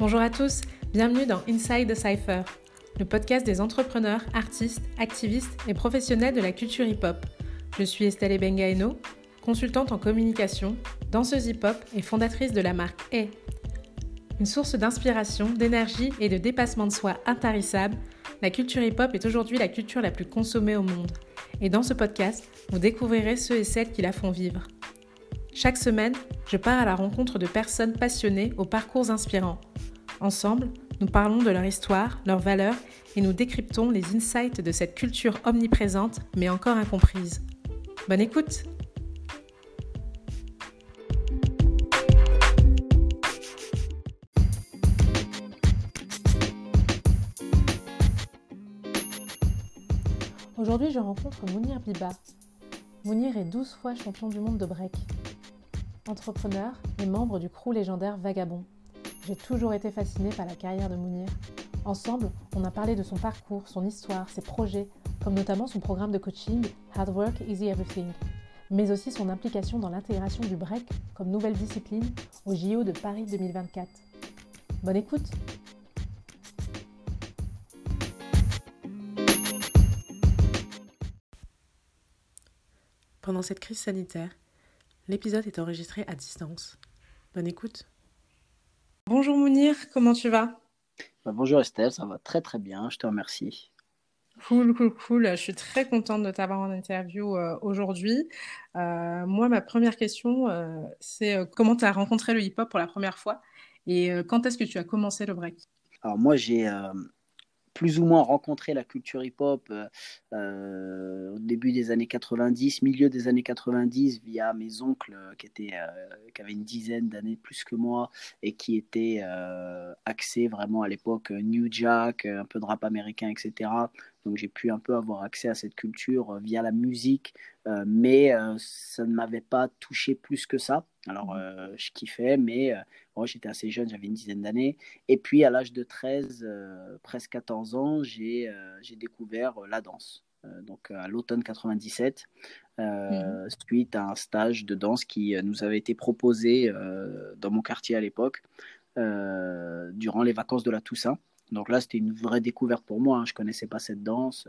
Bonjour à tous, bienvenue dans Inside the Cypher, le podcast des entrepreneurs, artistes, activistes et professionnels de la culture hip-hop. Je suis Estelle Ebengaeno, consultante en communication, danseuse hip-hop et fondatrice de la marque A. Une source d'inspiration, d'énergie et de dépassement de soi intarissable, la culture hip-hop est aujourd'hui la culture la plus consommée au monde. Et dans ce podcast, vous découvrirez ceux et celles qui la font vivre. Chaque semaine, je pars à la rencontre de personnes passionnées aux parcours inspirants Ensemble, nous parlons de leur histoire, leurs valeurs et nous décryptons les insights de cette culture omniprésente mais encore incomprise. Bonne écoute Aujourd'hui, je rencontre Mounir Biba. Mounir est 12 fois champion du monde de break. Entrepreneur et membre du crew légendaire Vagabond. J'ai toujours été fascinée par la carrière de Mounir. Ensemble, on a parlé de son parcours, son histoire, ses projets, comme notamment son programme de coaching Hard Work, Easy Everything, mais aussi son implication dans l'intégration du break comme nouvelle discipline au JO de Paris 2024. Bonne écoute Pendant cette crise sanitaire, l'épisode est enregistré à distance. Bonne écoute Bonjour Mounir, comment tu vas? Bah, Bonjour Estelle, ça va très très bien, je te remercie. Cool, cool, cool. Je suis très contente de t'avoir en interview euh, aujourd'hui. Euh, moi, ma première question, euh, c'est comment tu as rencontré le hip-hop pour la première fois? Et quand est-ce que tu as commencé le break? Alors moi, j'ai plus ou moins rencontré la culture hip-hop euh, euh, au début des années 90, milieu des années 90, via mes oncles euh, qui, étaient, qui avaient une dizaine d'années plus que moi et qui étaient axés vraiment à l'époque New Jack, un peu de rap américain, etc. Donc j'ai pu un peu avoir accès à cette culture via la musique, mais ça ne m'avait pas touché plus que ça. Alors mmh. je kiffais, mais j'étais assez jeune, j'avais une dizaine d'années. Et puis, à l'âge de 13, euh, presque 14 ans, j'ai euh, découvert euh, la danse. donc, à l'automne 97, mhm. suite à un stage de danse qui nous avait été proposé dans mon quartier à l'époque, durant les vacances de la Toussaint. Donc là, c'était une vraie découverte pour moi. Hein. Je ne connaissais pas cette danse,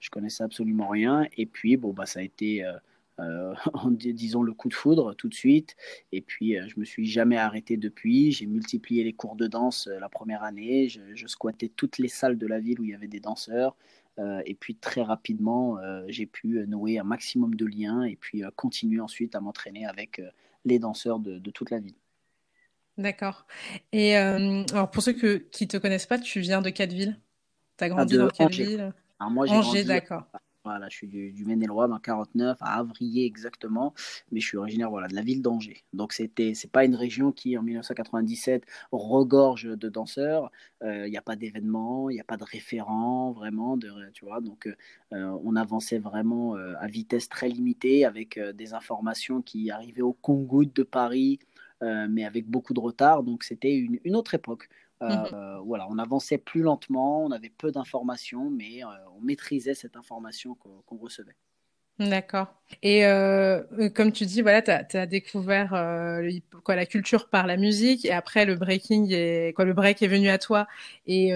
je connaissais absolument rien. Et puis, bon, bah, ça a été euh, en disons le coup de foudre tout de suite. Et puis, euh, je me suis jamais arrêté depuis. J'ai multiplié les cours de danse euh, la première année. Je, squattais toutes les salles de la ville où il y avait des danseurs. et puis, très rapidement, j'ai pu nouer un maximum de liens et puis continuer ensuite à m'entraîner avec les danseurs de, toute la ville. D'accord. Et alors, pour ceux que, qui ne te connaissent pas, tu viens de quelle ville? Tu as grandi dans quelle ville? Moi, Angers, d'accord. Voilà, je suis du, du Maine-et-Loire, dans 49, à Avrier exactement, mais je suis originaire voilà, de la ville d'Angers. Donc, c'était, c'est pas une région qui, en 1997, regorge de danseurs. Euh, il n'y a pas d'événements, il n'y a pas de référents, vraiment, de, tu vois. Donc, euh, on avançait vraiment euh, à vitesse très limitée avec des informations qui arrivaient au Congo de Paris, mais avec beaucoup de retard. Donc, c'était une, une autre époque. Mmh euh, voilà, on avançait plus lentement, on avait peu d'informations, mais euh, on maîtrisait cette information qu'on recevait. D'accord. Et euh, comme tu dis, voilà, tu as, découvert quoi, la culture par la musique et après le breaking et quoi, le break est venu à toi et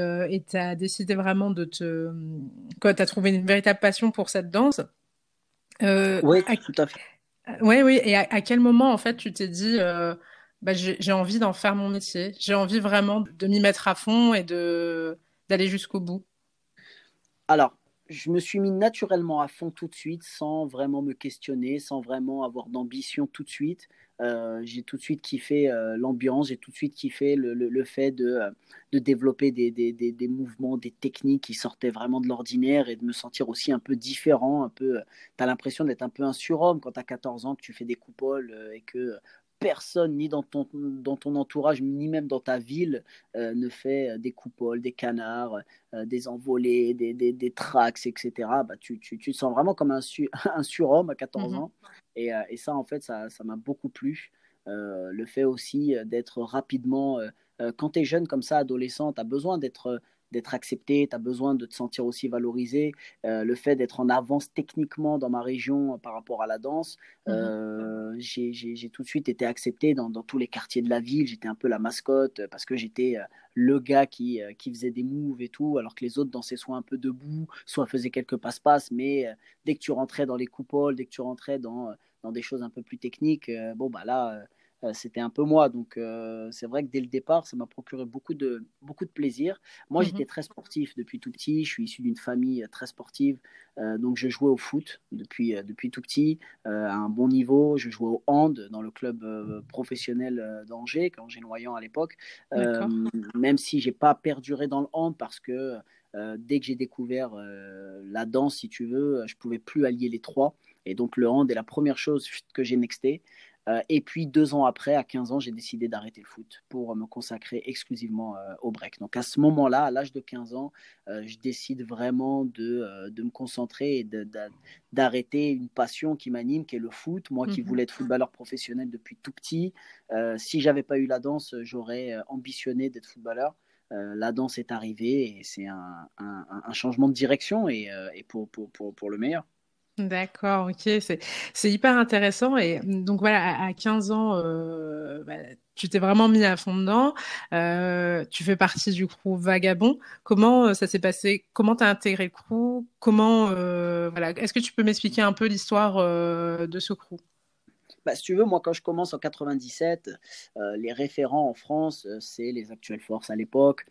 tu as décidé vraiment de te tu as trouvé une véritable passion pour cette danse. oui, tout à fait. Oui, oui. Et à, quel moment en fait tu t'es dit bah, j'ai envie d'en faire mon métier. J'ai envie vraiment de m'y mettre à fond et d'aller jusqu'au bout. Alors, je me suis mis naturellement à fond tout de suite, sans vraiment me questionner, sans vraiment avoir d'ambition tout de suite. Euh, j'ai tout de suite kiffé euh, l'ambiance, j'ai tout de suite kiffé le, le, fait de, euh, de développer des, des, des, des, mouvements, des techniques qui sortaient vraiment de l'ordinaire et de me sentir aussi un peu différent. Un peu, tu as l'impression d'être un peu un surhomme quand tu as 14 ans, que tu fais des coupoles et que personne, ni dans ton, dans ton entourage, ni même dans ta ville, euh, ne fait euh, des coupoles, des canards, euh, des envolées, des, des, des tracks, etc. Bah, tu, tu, tu, te sens vraiment comme un, un surhomme à 14 mhm. ans. Et, et, ça, en fait, ça m'a beaucoup plu. le fait aussi d'être rapidement, quand tu es jeune comme ça, adolescent, tu as besoin d'être d'être accepté, tu as besoin de te sentir aussi valorisé. le fait d'être en avance techniquement dans ma région par rapport à la danse, mmh j'ai tout de suite été accepté dans, dans, tous les quartiers de la ville. J'étais un peu la mascotte parce que j'étais le gars qui, qui faisait des moves et tout, alors que les autres dansaient soit un peu debout, soit faisaient quelques passe-passe, mais dès que tu rentrais dans les coupoles, dès que tu rentrais dans, dans des choses un peu plus techniques, bon, bah là euh, c'était un peu moi. Donc, euh, c'est vrai que dès le départ, ça m'a procuré beaucoup de, beaucoup de plaisir. Moi, j'étais mhm. très sportif depuis tout petit. Je suis issu d'une famille très sportive. Euh, donc, je jouais au foot depuis, depuis tout petit, à un bon niveau. Je jouais au hand dans le club professionnel d'Angers, Angers Noyant à l'époque. même si j'ai pas perduré dans le hand parce que dès que j'ai découvert la danse, si tu veux, je pouvais plus allier les trois. Et donc, le hand est la première chose que j'ai nexté. Euh, et puis deux ans après, à 15 ans, j'ai décidé d'arrêter le foot pour me consacrer exclusivement euh, au break. Donc à ce moment-là, à l'âge de 15 ans, euh, je décide vraiment de, de me concentrer et d'arrêter une passion qui m'anime, qui est le foot. Moi qui mhm. voulais être footballeur professionnel depuis tout petit, si j'avais pas eu la danse, j'aurais ambitionné d'être footballeur. la danse est arrivée et c'est un, un, changement de direction et, et pour, pour, pour, pour le meilleur. D'accord, ok, c'est hyper intéressant. Et donc voilà, à, 15 ans, euh, bah, tu t'es vraiment mis à fond dedans. Euh, tu fais partie du crew Vagabond. Comment euh, ça s'est passé? Comment tu as intégré le crew? Comment voilà Est-ce que tu peux m'expliquer un peu l'histoire de ce crew? Bah, si tu veux, moi, quand je commence en 97, les référents en France, c'est les actuelles forces à l'époque,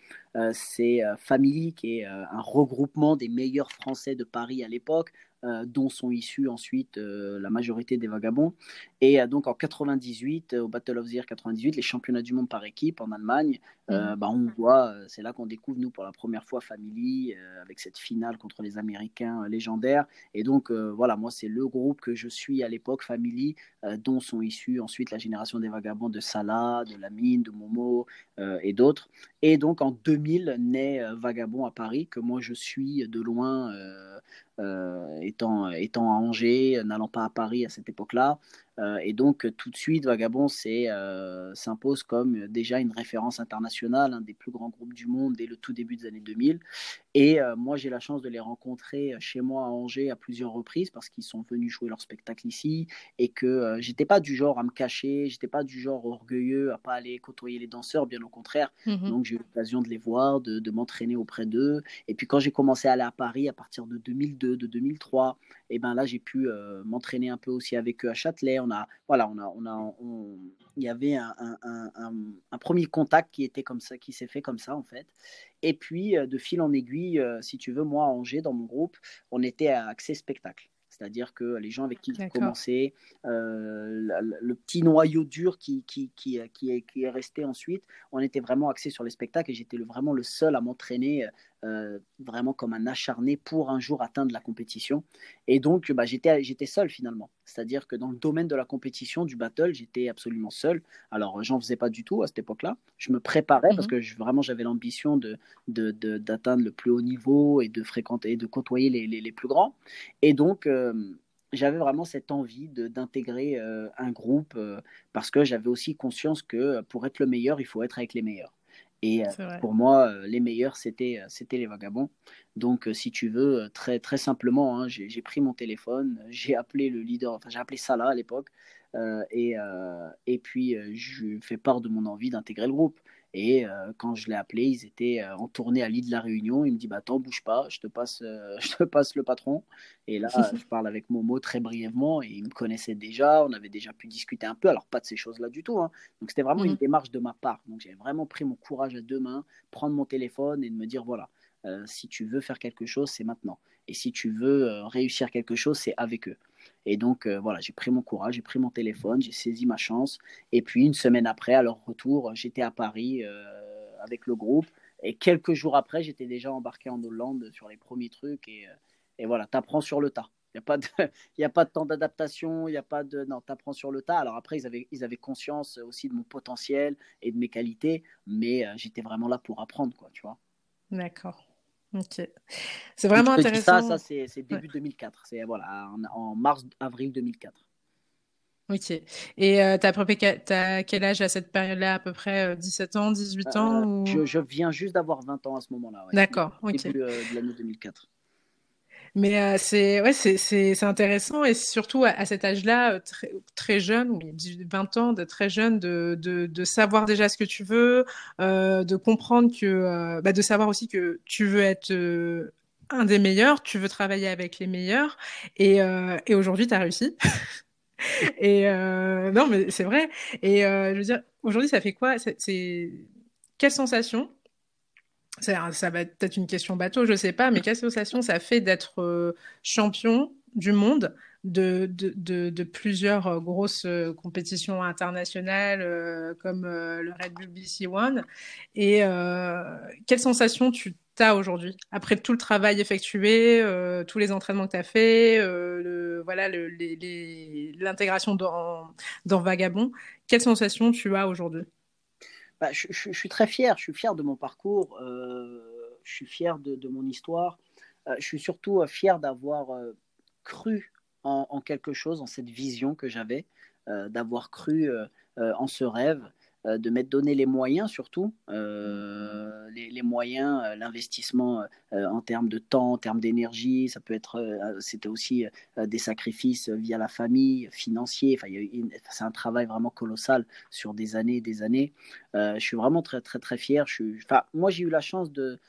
c'est Family, qui est un regroupement des meilleurs Français de Paris à l'époque. Euh, dont sont issus ensuite euh, la majorité des vagabonds. Et euh, donc en 98, au Battle of the Year 98, les championnats du monde par équipe en Allemagne, mhm. bah, on voit, c'est là qu'on découvre nous pour la première fois Family avec cette finale contre les Américains légendaires. Et donc voilà, moi c'est le groupe que je suis à l'époque, Family, dont sont issus ensuite la génération des vagabonds de Salah, de Lamine, de Momo et d'autres. Et donc en 2000 naît Vagabond à Paris, que moi je suis de loin euh, étant, étant à Angers, n'allant pas à Paris à cette époque-là. Euh, et donc, tout de suite, Vagabond euh, s'impose comme déjà une référence internationale, un des plus grands groupes du monde dès le tout début des années 2000. Et euh, moi, j'ai la chance de les rencontrer chez moi à Angers à plusieurs reprises parce qu'ils sont venus jouer leur spectacle ici et que j'étais pas du genre à me cacher, j'étais pas du genre orgueilleux à pas aller côtoyer les danseurs, bien au contraire. Mhm. Donc, j'ai eu l'occasion de les voir, de, de m'entraîner auprès d'eux. Et puis, quand j'ai commencé à aller à Paris à partir de 2002, de 2003, et ben là, j'ai pu m'entraîner un peu aussi avec eux à Châtelet on a, voilà, on a, on a, il y avait un, un, premier contact qui était comme ça, qui s'est fait comme ça en fait. Et puis, euh, de fil en aiguille, euh, si tu veux, moi, à Angers, dans mon groupe, on était à accès spectacle. C'est-à-dire que les gens avec qui j'ai commencé, euh, le, petit noyau dur qui, qui, qui, qui, est, qui est resté ensuite, on était vraiment axé sur les spectacles et j'étais vraiment le seul à m'entraîner euh, vraiment comme un acharné pour un jour atteindre la compétition. Et donc, bah, j'étais, j'étais seul finalement. C'est-à-dire que dans le domaine de la compétition, du battle, j'étais absolument seul. Alors, j'en faisais pas du tout à cette époque-là. Je me préparais parce mhm. que je, vraiment, j'avais l'ambition de, d'atteindre le plus haut niveau et de fréquenter, de côtoyer les, les, plus grands. Et donc, euh, j'avais vraiment cette envie d'intégrer euh, un groupe parce que j'avais aussi conscience que pour être le meilleur, il faut être avec les meilleurs. Et euh, pour moi, euh, les meilleurs, c'était, euh, c'était les vagabonds. Donc, si tu veux, très, très simplement, hein, j'ai, pris mon téléphone, j'ai appelé le leader, enfin, j'ai appelé Salah à l'époque, et, et puis je fais part de mon envie d'intégrer le groupe. Et euh, quand je l'ai appelé, ils étaient euh, en tournée à l'île de la Réunion. Il me dit bah, Attends, bouge pas, je te, passe, euh, je te passe le patron. Et là, je parle avec Momo très brièvement. Et il me connaissait déjà. On avait déjà pu discuter un peu. Alors, pas de ces choses-là du tout. Hein. Donc, c'était vraiment une mmh. démarche de ma part. Donc, j'ai vraiment pris mon courage à deux mains, prendre mon téléphone et de me dire Voilà, si tu veux faire quelque chose, c'est maintenant. Et si tu veux réussir quelque chose, c'est avec eux. Et donc, euh, voilà, j'ai pris mon courage, j'ai pris mon téléphone, j'ai saisi ma chance. Et puis, une semaine après, à leur retour, j'étais à Paris euh, avec le groupe. Et quelques jours après, j'étais déjà embarqué en Hollande sur les premiers trucs. Et, euh, et voilà, t'apprends sur le tas. Il n'y a, pas de, a pas de temps d'adaptation, il n'y a pas de... Non, t'apprends sur le tas. Alors après, ils avaient, ils avaient conscience aussi de mon potentiel et de mes qualités, mais j'étais vraiment là pour apprendre, quoi, tu vois. D'accord. Ok. C'est vraiment intéressant. Ça, ça c'est début 2004. C'est voilà, en, mars-avril 2004. Ok. Et euh, tu as, quel âge à cette période-là À peu près 17 ans, 18 ans je, je, viens juste d'avoir 20 ans à ce moment-là. D'accord, ok. Début de l'année 2004. Mais euh, c'est ouais, c'est intéressant et surtout à, cet âge-là, euh, très, très jeune, 20 ans, de très jeune, de, de, de, savoir déjà ce que tu veux, euh, de comprendre que, euh, bah, de savoir aussi que tu veux être un des meilleurs, tu veux travailler avec les meilleurs et, et aujourd'hui, tu as réussi. et non, mais c'est vrai. Et je veux dire, aujourd'hui, ça fait quoi? C'est quelle sensation ça, va être peut-être une question bateau, je sais pas, mais quelle sensation ça fait d'être euh, champion du monde de, plusieurs euh, grosses euh, compétitions internationales comme le Red Bull BC One? Et quelle sensation tu as aujourd'hui après tout le travail effectué, tous les entraînements que tu as fait, voilà l'intégration dans Vagabond? Quelle sensation tu as aujourd'hui? Bah, je, suis très fier. Je suis fier de mon parcours. Euh, je suis fier de, mon histoire. Euh, je suis surtout euh, fier d'avoir cru en, quelque chose, en cette vision que j'avais, d'avoir cru en ce rêve de m'être donné les moyens surtout, euh, les, moyens, euh, l'investissement en termes de temps, en termes d'énergie, ça peut être, c'était aussi des sacrifices via la famille, financiers, enfin, c'est un travail vraiment colossal sur des années et des années. je suis vraiment très très très fier. Je suis, enfin, moi j'ai eu la chance de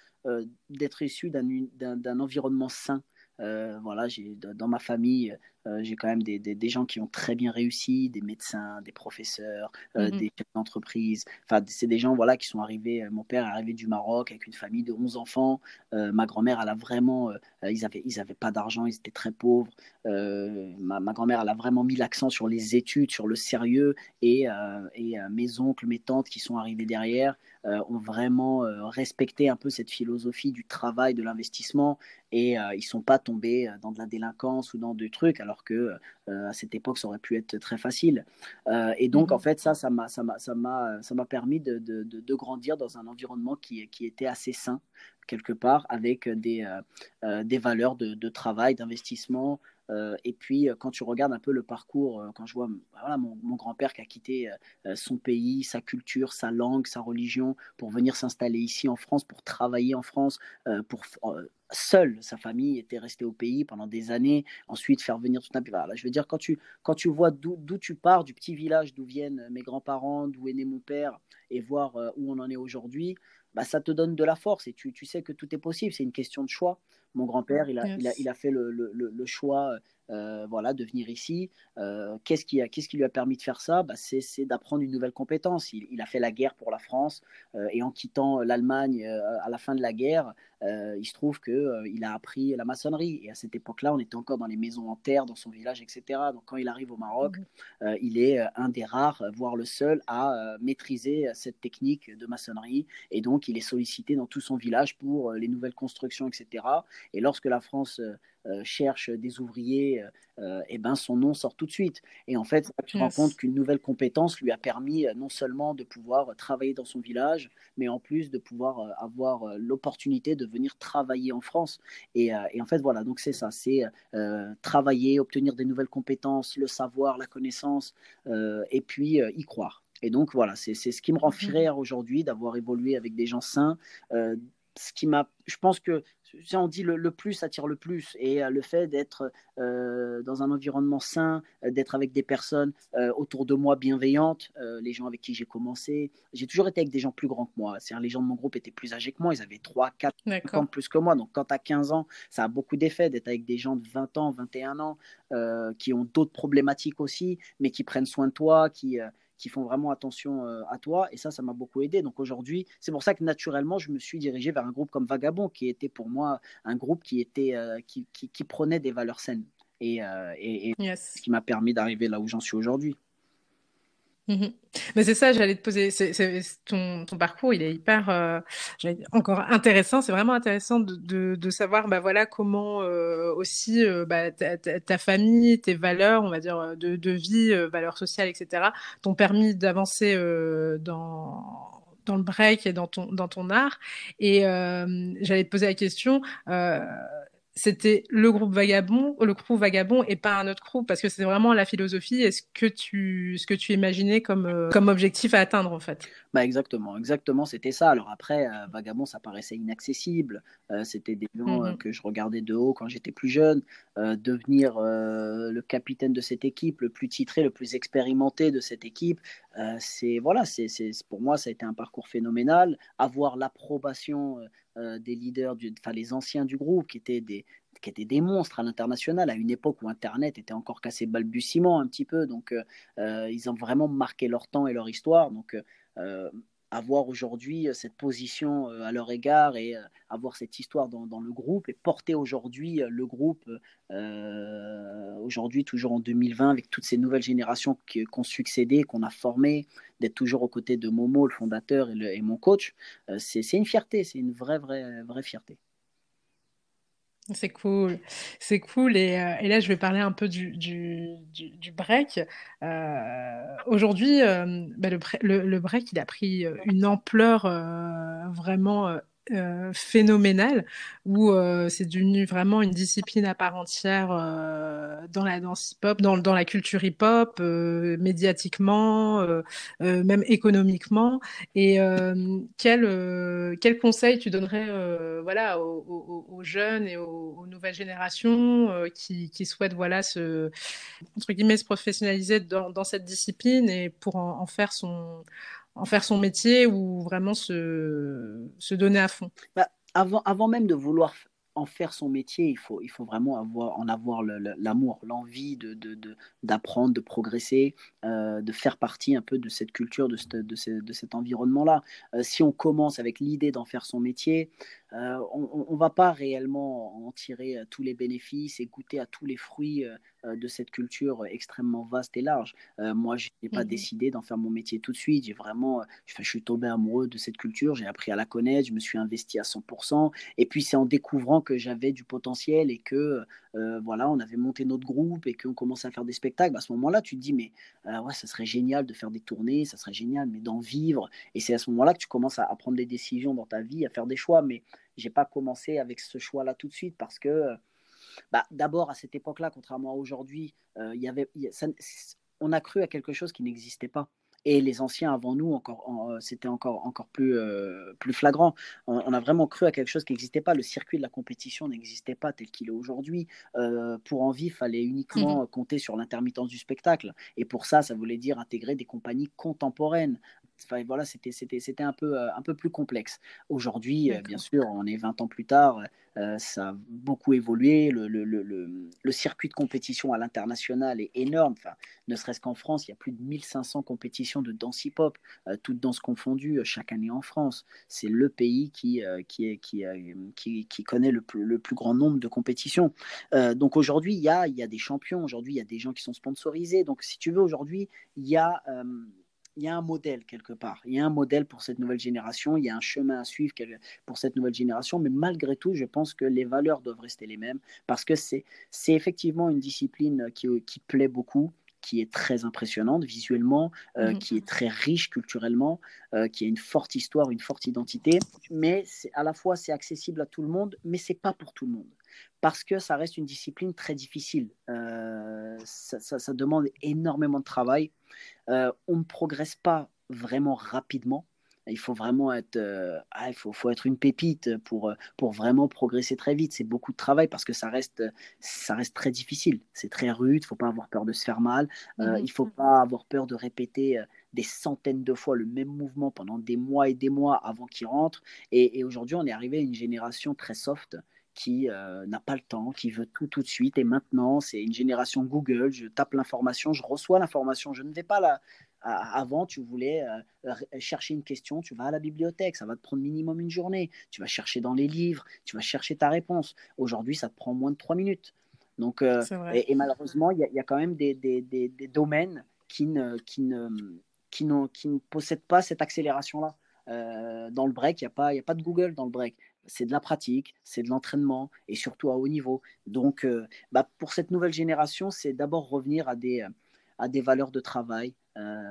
d'être issu d'un environnement sain. voilà, j'ai dans ma famille, euh, j'ai quand même des, des, gens qui ont très bien réussi, des médecins, des professeurs, euh, mhm. des chefs d'entreprise. Enfin, c'est des gens voilà, qui sont arrivés. Euh, mon père est arrivé du Maroc avec une famille de 11 enfants. ma grand-mère, elle a vraiment. ils n'avaient ils avaient pas d'argent, ils étaient très pauvres. ma, ma grand-mère, elle a vraiment mis l'accent sur les études, sur le sérieux. Et, et mes oncles, mes tantes qui sont arrivés derrière ont vraiment respecté un peu cette philosophie du travail, de l'investissement. Et ils ne sont pas tombés dans de la délinquance ou dans des trucs. Alors, alors que euh, à cette époque, ça aurait pu être très facile. Euh, et donc, en mhm. fait, ça, ça m'a, ça m'a, ça m'a, ça m'a permis de, de, de, grandir dans un environnement qui, qui était assez sain quelque part, avec des, euh, des valeurs de, de travail, d'investissement, et puis, quand tu regardes un peu le parcours, quand je vois voilà, mon, mon grand-père qui a quitté son pays, sa culture, sa langue, sa religion, pour venir s'installer ici en France, pour travailler en France, pour seul, sa famille était restée au pays pendant des années, ensuite faire venir tout un pays. Voilà, je veux dire, quand tu, quand tu vois d'où tu pars, du petit village d'où viennent mes grands-parents, d'où est né mon père, et voir euh, où on en est aujourd'hui, bah, ça te donne de la force et tu, tu sais que tout est possible, c'est une question de choix. Mon grand-père, il a, il, a, il a, fait le, le, le choix euh, voilà, de venir ici. Euh, qu'est-ce, qui a, qu'est-ce qui lui a permis de faire ça? Bah, c'est, d'apprendre une nouvelle compétence. Il, il, a fait la guerre pour la France et en quittant l'Allemagne à la fin de la guerre, euh, il se trouve qu'il euh, il a appris la maçonnerie. Et à cette époque-là, on était encore dans les maisons en terre, dans son village, etc. Donc quand il arrive au Maroc, euh, il est un des rares, voire le seul, à maîtriser cette technique de maçonnerie. Et donc, il est sollicité dans tout son village pour les nouvelles constructions, etc. Et lorsque la France euh, cherche des ouvriers, et euh, eh ben son nom sort tout de suite. Et en fait, tu te rends compte qu'une nouvelle compétence lui a permis euh, non seulement de pouvoir travailler dans son village, mais en plus de pouvoir avoir l'opportunité de venir travailler en France. Et, et en fait, voilà, donc c'est ça, c'est travailler, obtenir des nouvelles compétences, le savoir, la connaissance, et puis y croire. Et donc voilà, c'est ce qui me rend mmh fier aujourd'hui d'avoir évolué avec des gens sains. Ce qui m'a, je pense que on dit le, plus attire le plus et euh, le fait d'être euh, dans un environnement sain, euh, d'être avec des personnes autour de moi bienveillantes, les gens avec qui j'ai commencé, j'ai toujours été avec des gens plus grands que moi. C'est-à-dire les gens de mon groupe étaient plus âgés que moi, ils avaient 3, 4 ans plus que moi. Donc quand tu as 15 ans, ça a beaucoup d'effet d'être avec des gens de 20 ans, 21 ans qui ont d'autres problématiques aussi, mais qui prennent soin de toi, qui qui font vraiment attention euh, à toi. Et ça, ça m'a beaucoup aidé. Donc aujourd'hui, c'est pour ça que naturellement, je me suis dirigé vers un groupe comme Vagabond, qui était pour moi un groupe qui, était, euh, qui, qui, prenait des valeurs saines. Et, euh, et, ce qui m'a permis d'arriver là où j'en suis aujourd'hui. Mhm. Mais c'est ça, j'allais te poser. ton, ton, parcours, il est hyper, euh, encore intéressant. C'est vraiment intéressant de, de, savoir, bah voilà, comment euh, aussi euh, bah, ta, ta, famille, tes valeurs, on va dire, de, de vie, valeurs sociales, etc., t'ont permis d'avancer dans dans le break et dans ton dans ton art. Et j'allais te poser la question c'était le groupe Vagabond, le groupe Vagabond et pas un autre groupe parce que c'est vraiment la philosophie et ce que tu, ce que tu imaginais comme, euh, comme objectif à atteindre en fait. Bah exactement, exactement, c'était ça. Alors après, euh, Vagabond, ça paraissait inaccessible. Euh, c'était des gens mhm. que je regardais de haut quand j'étais plus jeune. Devenir le capitaine de cette équipe, le plus titré, le plus expérimenté de cette équipe, c'est voilà, c'est pour moi ça a été un parcours phénoménal. Avoir l'approbation euh, des leaders, enfin les anciens du groupe, qui étaient des, qui étaient des monstres à l'international, à une époque où Internet était encore cassé balbutiement un petit peu. Donc, euh, euh, ils ont vraiment marqué leur temps et leur histoire. Donc, avoir aujourd'hui euh, cette position euh, à leur égard et euh, avoir cette histoire dans, le groupe et porter aujourd'hui le groupe, aujourd'hui toujours en 2020, avec toutes ces nouvelles générations qui, ont succédé, qu'on a formées, d'être toujours aux côtés de Momo, le fondateur et, et mon coach, c'est une fierté, c'est une vraie, vraie, vraie fierté. C'est cool, c'est cool. Et, euh, et, là, je vais parler un peu du, du, du, break. Euh, Aujourd'hui, euh, bah, le, le, le, break, il a pris une ampleur vraiment euh, phénoménal où euh, c'est devenu vraiment une discipline à part entière euh, dans la danse hip-hop, dans, dans, la culture hip-hop, médiatiquement, même économiquement. Et quel, quel conseil tu donnerais voilà, aux, aux, jeunes et aux, nouvelles générations qui, qui, souhaitent voilà, se, entre guillemets, se professionnaliser dans, dans cette discipline et pour en, en faire son en faire son métier ou vraiment se, se donner à fond bah, avant, avant même de vouloir en faire son métier, il faut, il faut vraiment avoir, en avoir l'amour, l'envie d'apprendre, de, de, progresser, euh, de faire partie un peu de cette culture, de, de, de cet environnement-là. Euh, si on commence avec l'idée d'en faire son métier, euh, on ne va pas réellement en tirer tous les bénéfices et goûter à tous les fruits euh, de cette culture extrêmement vaste et large. Euh, moi, je n'ai pas mhm. décidé d'en faire mon métier tout de suite. J'ai vraiment, je, suis tombé amoureux de cette culture. J'ai appris à la connaître. Je me suis investi à 100%. Et puis, c'est en découvrant que j'avais du potentiel et que, euh, voilà, on avait monté notre groupe et qu'on commençait à faire des spectacles. À ce moment-là, tu te dis, mais ouais, ça serait génial de faire des tournées, ça serait génial, mais d'en vivre. Et c'est à ce moment-là que tu commences à, à, prendre des décisions dans ta vie, à faire des choix. Mais j'ai pas commencé avec ce choix-là tout de suite parce que bah, D'abord, à cette époque-là, contrairement à aujourd'hui, euh, y avait, on a cru à quelque chose qui n'existait pas. Et les anciens avant nous, encore, euh, c'était encore, encore plus, euh, plus flagrant. On, a vraiment cru à quelque chose qui n'existait pas. Le circuit de la compétition n'existait pas tel qu'il est aujourd'hui. pour en vivre, il fallait uniquement mmh compter sur l'intermittence du spectacle. Et pour ça, ça voulait dire intégrer des compagnies contemporaines, voilà, c'était, c'était, c'était un, peu, euh, un peu plus complexe. Aujourd'hui, euh, bien sûr, on est 20 ans plus tard, euh, ça a beaucoup évolué. Le, le, le, le circuit de compétition à l'international est énorme. Enfin, ne serait-ce qu'en France, il y a plus de 1500 compétitions de danse hip-hop, toutes danses confondues, chaque année en France. C'est le pays qui, qui, est, qui, qui, qui, connaît le plus, le plus grand nombre de compétitions. donc aujourd'hui, il y a, il y a des champions. Aujourd'hui, il y a des gens qui sont sponsorisés. Donc, si tu veux, aujourd'hui, il y a il y a un modèle quelque part. Il y a un modèle pour cette nouvelle génération. Il y a un chemin à suivre pour cette nouvelle génération. Mais malgré tout, je pense que les valeurs doivent rester les mêmes parce que c'est effectivement une discipline qui, plaît beaucoup qui est très impressionnante visuellement, euh, mhm. qui est très riche culturellement, euh, qui a une forte histoire, une forte identité. Mais à la fois, c'est accessible à tout le monde, mais c'est pas pour tout le monde parce que ça reste une discipline très difficile. Euh, ça, demande énormément de travail. On ne progresse pas vraiment rapidement. Il faut vraiment être, euh, ah, il faut, faut, être une pépite pour, pour vraiment progresser très vite. C'est beaucoup de travail parce que ça reste, ça reste très difficile. C'est très rude. Il ne faut pas avoir peur de se faire mal. Mhm. Il ne faut pas avoir peur de répéter des centaines de fois le même mouvement pendant des mois et des mois avant qu'il rentre. Et, et aujourd'hui, on est arrivé à une génération très soft qui euh, n'a pas le temps, qui veut tout tout de suite et maintenant. C'est une génération Google. Je tape l'information, je reçois l'information. Je ne vais pas là. Avant, tu voulais euh, chercher une question, tu vas à la bibliothèque, ça va te prendre minimum une journée. Tu vas chercher dans les livres, tu vas chercher ta réponse. Aujourd'hui, ça te prend moins de trois minutes. Donc, euh, et, malheureusement, il y, a quand même des, des, des, domaines qui ne, qui, ne, qui, qui ne possèdent pas cette accélération-là. dans le break, il n'y a, pas, a pas de Google dans le break c'est de la pratique, c'est de l'entraînement et surtout à haut niveau. Donc, euh, bah, pour cette nouvelle génération, c'est d'abord revenir à des, à des valeurs de travail,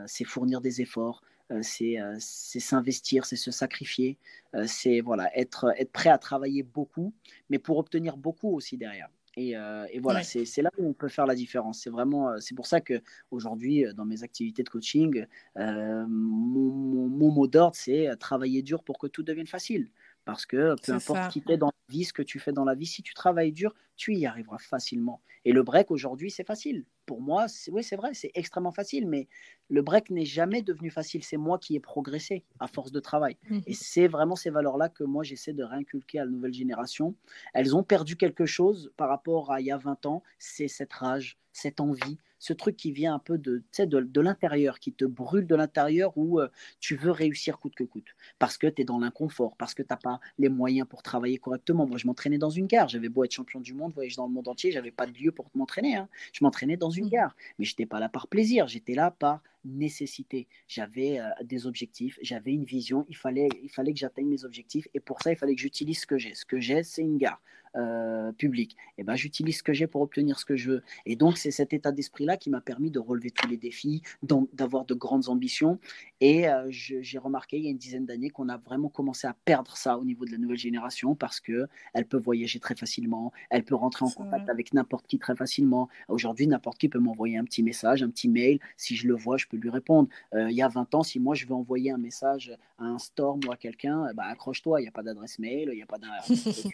c'est fournir des efforts, c'est s'investir, c'est se sacrifier, c'est voilà, être, être prêt à travailler beaucoup, mais pour obtenir beaucoup aussi derrière. Et, voilà, c'est là où on peut faire la différence. C'est vraiment, c'est pour ça que aujourd'hui, dans mes activités de coaching, mon, mon, mot d'ordre, c'est travailler dur pour que tout devienne facile. Parce que peu importe qui t'es dans la vie, ce que tu fais dans la vie, si tu travailles dur, tu y arriveras facilement. Et le break aujourd'hui, c'est facile. Pour moi, oui, c'est vrai, c'est extrêmement facile, mais le break n'est jamais devenu facile. C'est moi qui ai progressé à force de travail. Mmh. Et c'est vraiment ces valeurs-là que moi, j'essaie de réinculquer à la nouvelle génération. Elles ont perdu quelque chose par rapport à il y a 20 ans. C'est cette rage, cette envie, ce truc qui vient un peu de, de, de l'intérieur, qui te brûle de l'intérieur où euh, tu veux réussir coûte que coûte, parce que tu es dans l'inconfort, parce que tu n'as pas les moyens pour travailler correctement. Moi, je m'entraînais dans une gare, j'avais beau être champion du monde, voyager dans le monde entier, j'avais pas de lieu pour m'entraîner. Hein. Je m'entraînais dans une mmh. gare, mais je n'étais pas là par plaisir, j'étais là par nécessité. J'avais euh, des objectifs, j'avais une vision, il fallait, il fallait que j'atteigne mes objectifs, et pour ça, il fallait que j'utilise ce que j'ai. Ce que j'ai, c'est une gare. Euh, public, et eh ben, j'utilise ce que j'ai pour obtenir ce que je veux. Et donc, c'est cet état d'esprit-là qui m'a permis de relever tous les défis, d'avoir de grandes ambitions. Et euh, j'ai remarqué il y a une dizaine d'années qu'on a vraiment commencé à perdre ça au niveau de la nouvelle génération parce qu'elle peut voyager très facilement, elle peut rentrer en contact avec n'importe qui très facilement. Aujourd'hui, n'importe qui peut m'envoyer un petit message, un petit mail. Si je le vois, je peux lui répondre. Euh, il y a 20 ans, si moi je veux envoyer un message à un store ou à quelqu'un, bah, accroche-toi, il n'y a pas d'adresse mail, il n'y a pas d'adresse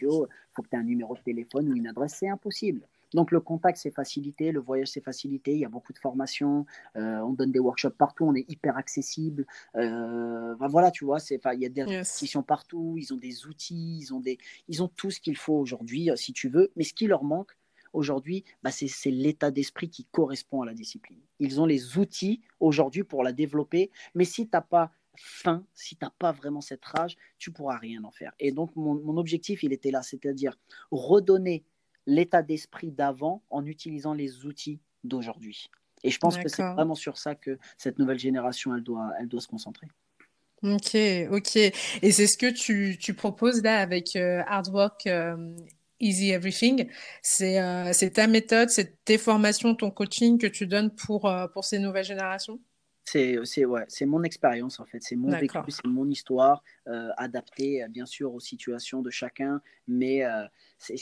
faut que tu aies un numéro de téléphone ou une adresse, c'est impossible. Donc le contact, c'est facilité, le voyage, c'est facilité, il y a beaucoup de formations, euh, on donne des workshops partout, on est hyper accessible. Euh, voilà, tu vois, il y a des yes. partout, ils ont des outils, ils ont, des, ils ont tout ce qu'il faut aujourd'hui, euh, si tu veux. Mais ce qui leur manque aujourd'hui, bah, c'est l'état d'esprit qui correspond à la discipline. Ils ont les outils aujourd'hui pour la développer, mais si tu n'as pas fin, si tu n'as pas vraiment cette rage, tu pourras rien en faire. Et donc, mon, objectif, il était là, c'est-à-dire redonner l'état d'esprit d'avant en utilisant les outils d'aujourd'hui. Et je pense que c'est vraiment sur ça que cette nouvelle génération, elle doit, elle doit se concentrer. Ok, ok. Et c'est ce que tu, tu, proposes là avec euh, Hard Work euh, Easy Everything. Euh, c'est ta méthode, c'est tes formations, ton coaching que tu donnes pour, pour ces nouvelles générations? C'est ouais, mon expérience en fait, c'est mon vécu, c'est mon histoire, euh, adaptée euh, bien sûr aux situations de chacun, mais euh, c'est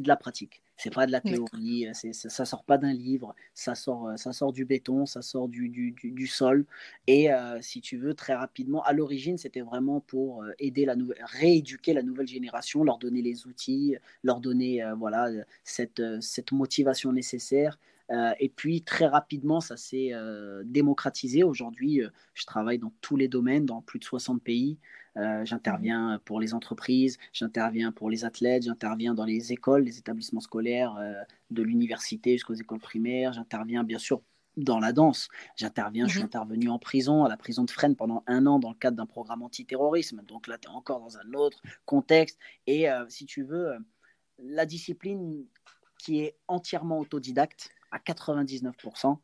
de la pratique. C'est pas de la théorie, ça, ça sort pas d'un livre, ça sort, ça sort du béton, ça sort du, du, du, sol. Et si tu veux, très rapidement, à l'origine, c'était vraiment pour aider la nouvelle, rééduquer la nouvelle génération, leur donner les outils, leur donner voilà cette, cette motivation nécessaire euh, et puis très rapidement, ça s'est euh, démocratisé. Aujourd'hui, euh, je travaille dans tous les domaines, dans plus de 60 pays. j'interviens pour les entreprises, j'interviens pour les athlètes, j'interviens dans les écoles, les établissements scolaires, de l'université jusqu'aux écoles primaires. J'interviens bien sûr dans la danse. J'interviens, je suis mhm. intervenu en prison, à la prison de Fresnes pendant un an dans le cadre d'un programme antiterrorisme. Donc là, tu es encore dans un autre contexte. Et si tu veux, la discipline qui est entièrement autodidacte, à 99%,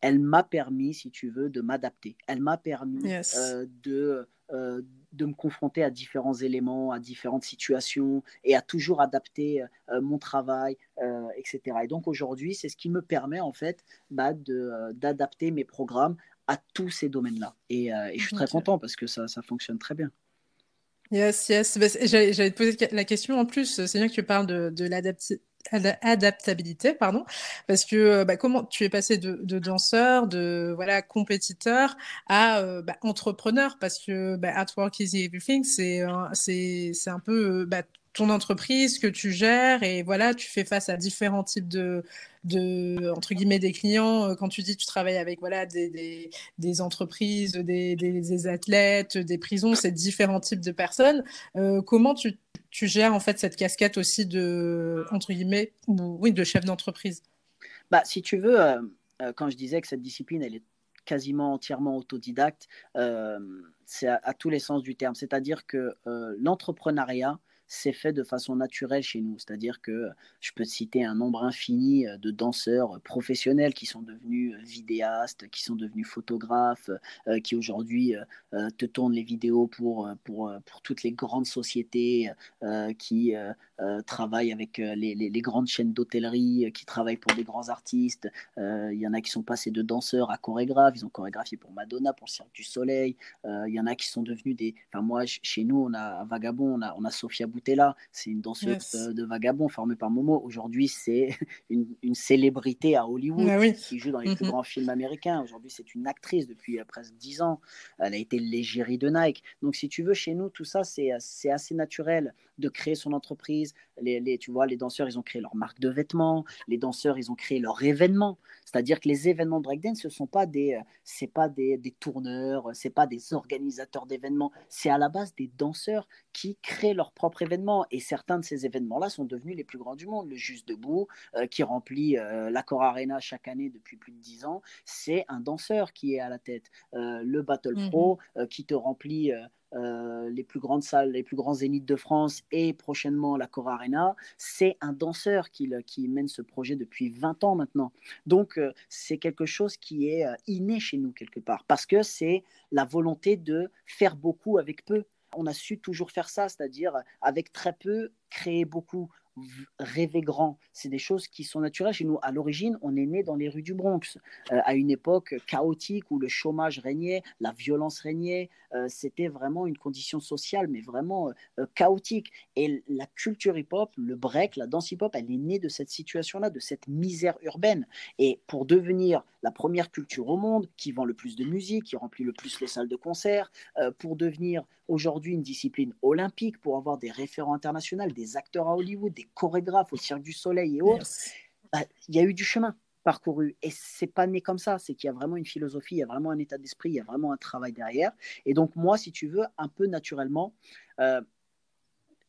elle m'a permis, si tu veux, de m'adapter. Elle m'a permis euh, de, euh, de me confronter à différents éléments, à différentes situations et à toujours adapter euh, mon travail, etc. Et donc aujourd'hui, c'est ce qui me permet en fait bah, d'adapter mes programmes à tous ces domaines-là. Et, je suis très content parce que ça, ça fonctionne très bien. Yes, yes. Bah, j'allais te poser la question en plus. C'est bien que tu parles de, de l'adaptation adaptabilité, pardon, parce que euh, bah, comment tu es passé de, danseur, de voilà compétiteur à euh, bah, entrepreneur, parce que bah, At Work Easy Everything, c'est c'est c'est un peu bah, ton entreprise que tu gères et voilà, tu fais face à différents types de, de entre guillemets des clients. Euh, quand tu dis tu travailles avec voilà des, des, des entreprises, des, des, athlètes, des prisons, c'est différents types de personnes. comment tu tu gères en fait cette casquette aussi de entre guillemets oui de chef d'entreprise? Bah si tu veux euh, euh, quand je disais que cette discipline elle est quasiment entièrement autodidacte euh, c'est à, tous les sens du terme. C'est à dire que l'entrepreneuriat c'est fait de façon naturelle chez nous. C'est-à-dire que je peux citer un nombre infini de danseurs professionnels qui sont devenus vidéastes, qui sont devenus photographes, qui aujourd'hui te tournent les vidéos pour, pour, pour toutes les grandes sociétés qui travaillent avec les, les, grandes chaînes d'hôtellerie, qui travaillent pour des grands artistes. Il y en a qui sont passés de danseurs à chorégraphes. Ils ont chorégraphié pour Madonna, pour Cirque du Soleil. Il y en a qui sont devenus des. Enfin, moi, chez nous, on a Vagabond, on a, on a Sofia C'est une danseuse de Vagabond formée par Momo. Aujourd'hui, c'est une, une, célébrité à Hollywood ah qui joue dans les plus mhm. grands films américains. Aujourd'hui, c'est une actrice depuis euh, presque 10 ans. Elle a été l'égérie de Nike. Donc, si tu veux, chez nous, tout ça, c'est assez naturel de créer son entreprise. Les, les, tu vois, les danseurs, ils ont créé leur marque de vêtements. Les danseurs, ils ont créé leur événement. C'est-à-dire que les événements de breakdance, ce ne sont pas des, euh, c'est pas des, des tourneurs, c'est pas des organisateurs d'événements. C'est à la base des danseurs qui créent leur propre événement. Et certains de ces événements-là sont devenus les plus grands du monde. Le Juste Debout, euh, qui remplit euh, l'Accor Arena chaque année depuis plus de 10 ans, c'est un danseur qui est à la tête. le Battle mmh Pro, qui te remplit euh, les plus grandes salles, les plus grands zéniths de France et prochainement la Cora Arena, c'est un danseur qui, mène ce projet depuis 20 ans maintenant. Donc euh, c'est quelque chose qui est euh, inné chez nous quelque part, parce que c'est la volonté de faire beaucoup avec peu. On a su toujours faire ça, c'est-à-dire avec très peu, créer beaucoup rêver grand. C'est des choses qui sont naturelles chez nous. À l'origine, on est né dans les rues du Bronx, euh, à une époque chaotique où le chômage régnait, la violence régnait. Euh, c'était vraiment une condition sociale, mais vraiment euh, chaotique. Et la culture hip-hop, le break, la danse hip-hop, elle est née de cette situation-là, de cette misère urbaine. Et pour devenir la première culture au monde qui vend le plus de musique, qui remplit le plus les salles de concert, pour devenir aujourd'hui une discipline olympique, pour avoir des référents internationaux, des acteurs à Hollywood, des chorégraphes au Cirque du Soleil et autres, bah, il y a eu du chemin parcouru. Et c'est pas né comme ça, c'est qu'il y a vraiment une philosophie, il y a vraiment un état d'esprit, il y a vraiment un travail derrière. Et donc moi, si tu veux, un peu naturellement, euh,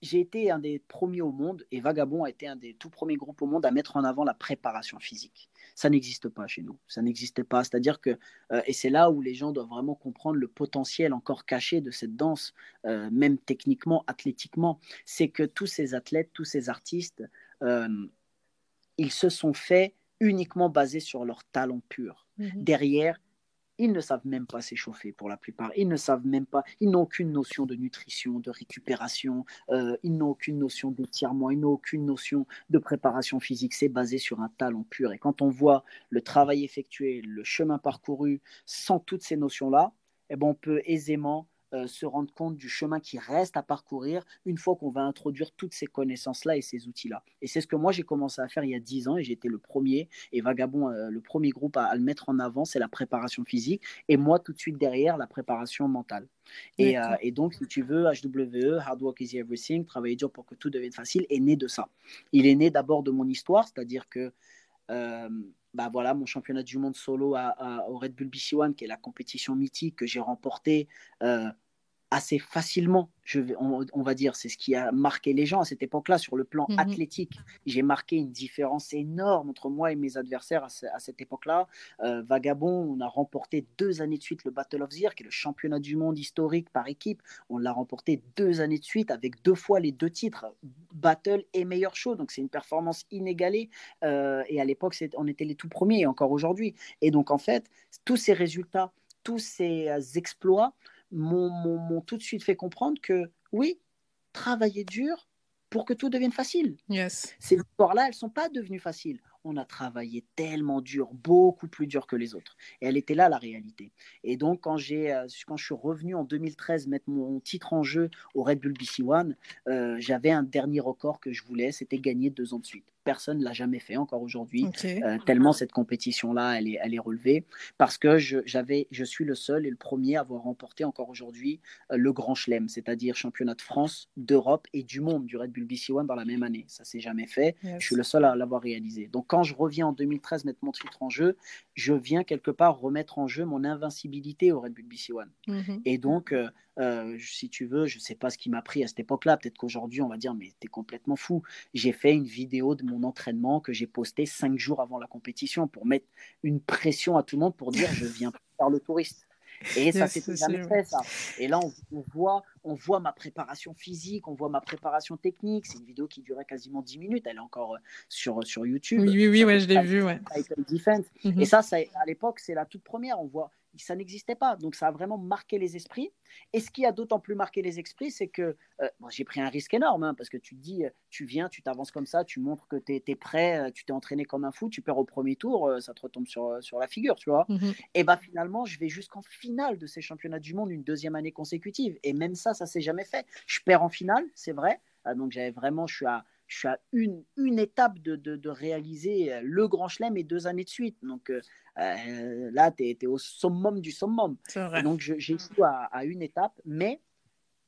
j'ai été un des premiers au monde, et Vagabond a été un des tout premiers groupes au monde à mettre en avant la préparation physique. Ça n'existe pas chez nous, ça n'existait pas. C'est-à-dire que, euh, et c'est là où les gens doivent vraiment comprendre le potentiel encore caché de cette danse, euh, même techniquement, athlétiquement, c'est que tous ces athlètes, tous ces artistes, euh, ils se sont faits uniquement basés sur leur talent pur. Mhm. Derrière, ils ne savent même pas s'échauffer pour la plupart. Ils ne savent même pas, ils n'ont aucune notion de nutrition, de récupération, euh, ils n'ont aucune notion d'étirement, ils n'ont aucune notion de préparation physique. C'est basé sur un talent pur. Et quand on voit le travail effectué, le chemin parcouru sans toutes ces notions-là, eh ben on peut aisément euh, se rendre compte du chemin qui reste à parcourir une fois qu'on va introduire toutes ces connaissances-là et ces outils-là. Et c'est ce que moi j'ai commencé à faire il y a 10 ans et j'ai été le premier, et Vagabond, euh, le premier groupe à, le mettre en avant, c'est la préparation physique, et moi tout de suite derrière, la préparation mentale. Et, euh, et, donc, si tu veux, HWE, Hard Work is Everything, travailler dur pour que tout devienne facile, est né de ça. Il est né d'abord de mon histoire, c'est-à-dire que bah voilà, mon championnat du monde solo à, au Red Bull BC One, qui est la compétition mythique que j'ai remportée assez facilement, je vais, on, va dire. C'est ce qui a marqué les gens à cette époque-là sur le plan mhm. athlétique. J'ai marqué une différence énorme entre moi et mes adversaires à, cette époque-là. Euh, Vagabond, on a remporté deux années de suite le Battle of the Year, qui est le championnat du monde historique par équipe. On l'a remporté deux années de suite avec deux fois les deux titres, Battle et meilleur show. Donc c'est une performance inégalée. Euh, et à l'époque, on était les tout premiers, et encore aujourd'hui. Et donc en fait, tous ces résultats, tous ces euh, exploits m'ont tout de suite fait comprendre que oui, travailler dur pour que tout devienne facile. Yes. Ces histoires-là, elles ne sont pas devenues faciles. On a travaillé tellement dur, beaucoup plus dur que les autres. Et elle était là, la réalité. Et donc, quand, j'ai, euh, quand je suis revenu en 2013 mettre mon titre en jeu au Red Bull BC One, euh, j'avais un dernier record que je voulais, c'était gagner deux ans de suite personne ne l'a jamais fait encore aujourd'hui, euh, tellement cette compétition-là, elle est, elle est relevée, parce que je, j'avais, je suis le seul et le premier à avoir remporté encore aujourd'hui euh, le Grand Chelem, c'est-à-dire championnat de France, d'Europe et du monde du Red Bull BC One dans la même année. Ça s'est jamais fait. Je suis le seul à l'avoir réalisé. Donc quand je reviens en 2013 mettre mon titre en jeu, je viens quelque part remettre en jeu mon invincibilité au Red Bull BC One. Mhm. Et donc, euh, si tu veux, je ne sais pas ce qui m'a pris à cette époque-là. Peut-être qu'aujourd'hui, on va dire, mais tu es complètement fou. J'ai fait une vidéo de mon entraînement que j'ai postée cinq jours avant la compétition pour mettre une pression à tout le monde pour dire je viens faire le touriste. Et ça s'était jamais fait, ça. Et là, on, voit, on voit ma préparation physique, on voit ma préparation technique. C'est une vidéo qui durait quasiment 10 minutes. Elle est encore euh, sur, sur YouTube. Oui, oui, oui, ouais, je l'ai vue. Ouais. Defense. Mhm. Et ça, ça, à l'époque, c'est la toute première. On voit, ça n'existait pas. Donc ça a vraiment marqué les esprits. Et ce qui a d'autant plus marqué les esprits, c'est que euh, j'ai pris un risque énorme, hein, parce que tu te dis, euh, tu viens, tu t'avances comme ça, tu montres que tu es, prêt, euh, tu t'es entraîné comme un fou, tu perds au premier tour, ça te retombe sur, sur la figure, tu vois. Mhm. Et bah finalement, je vais jusqu'en finale de ces championnats du monde une deuxième année consécutive. Et même ça, ça s'est jamais fait. Je perds en finale, c'est vrai. donc j'avais vraiment, je suis à je suis à une, une étape de, de, réaliser le Grand Chelem et deux années de suite. Donc euh, là, tu es, au summum du summum. Donc j'ai échoué à, à, une étape, mais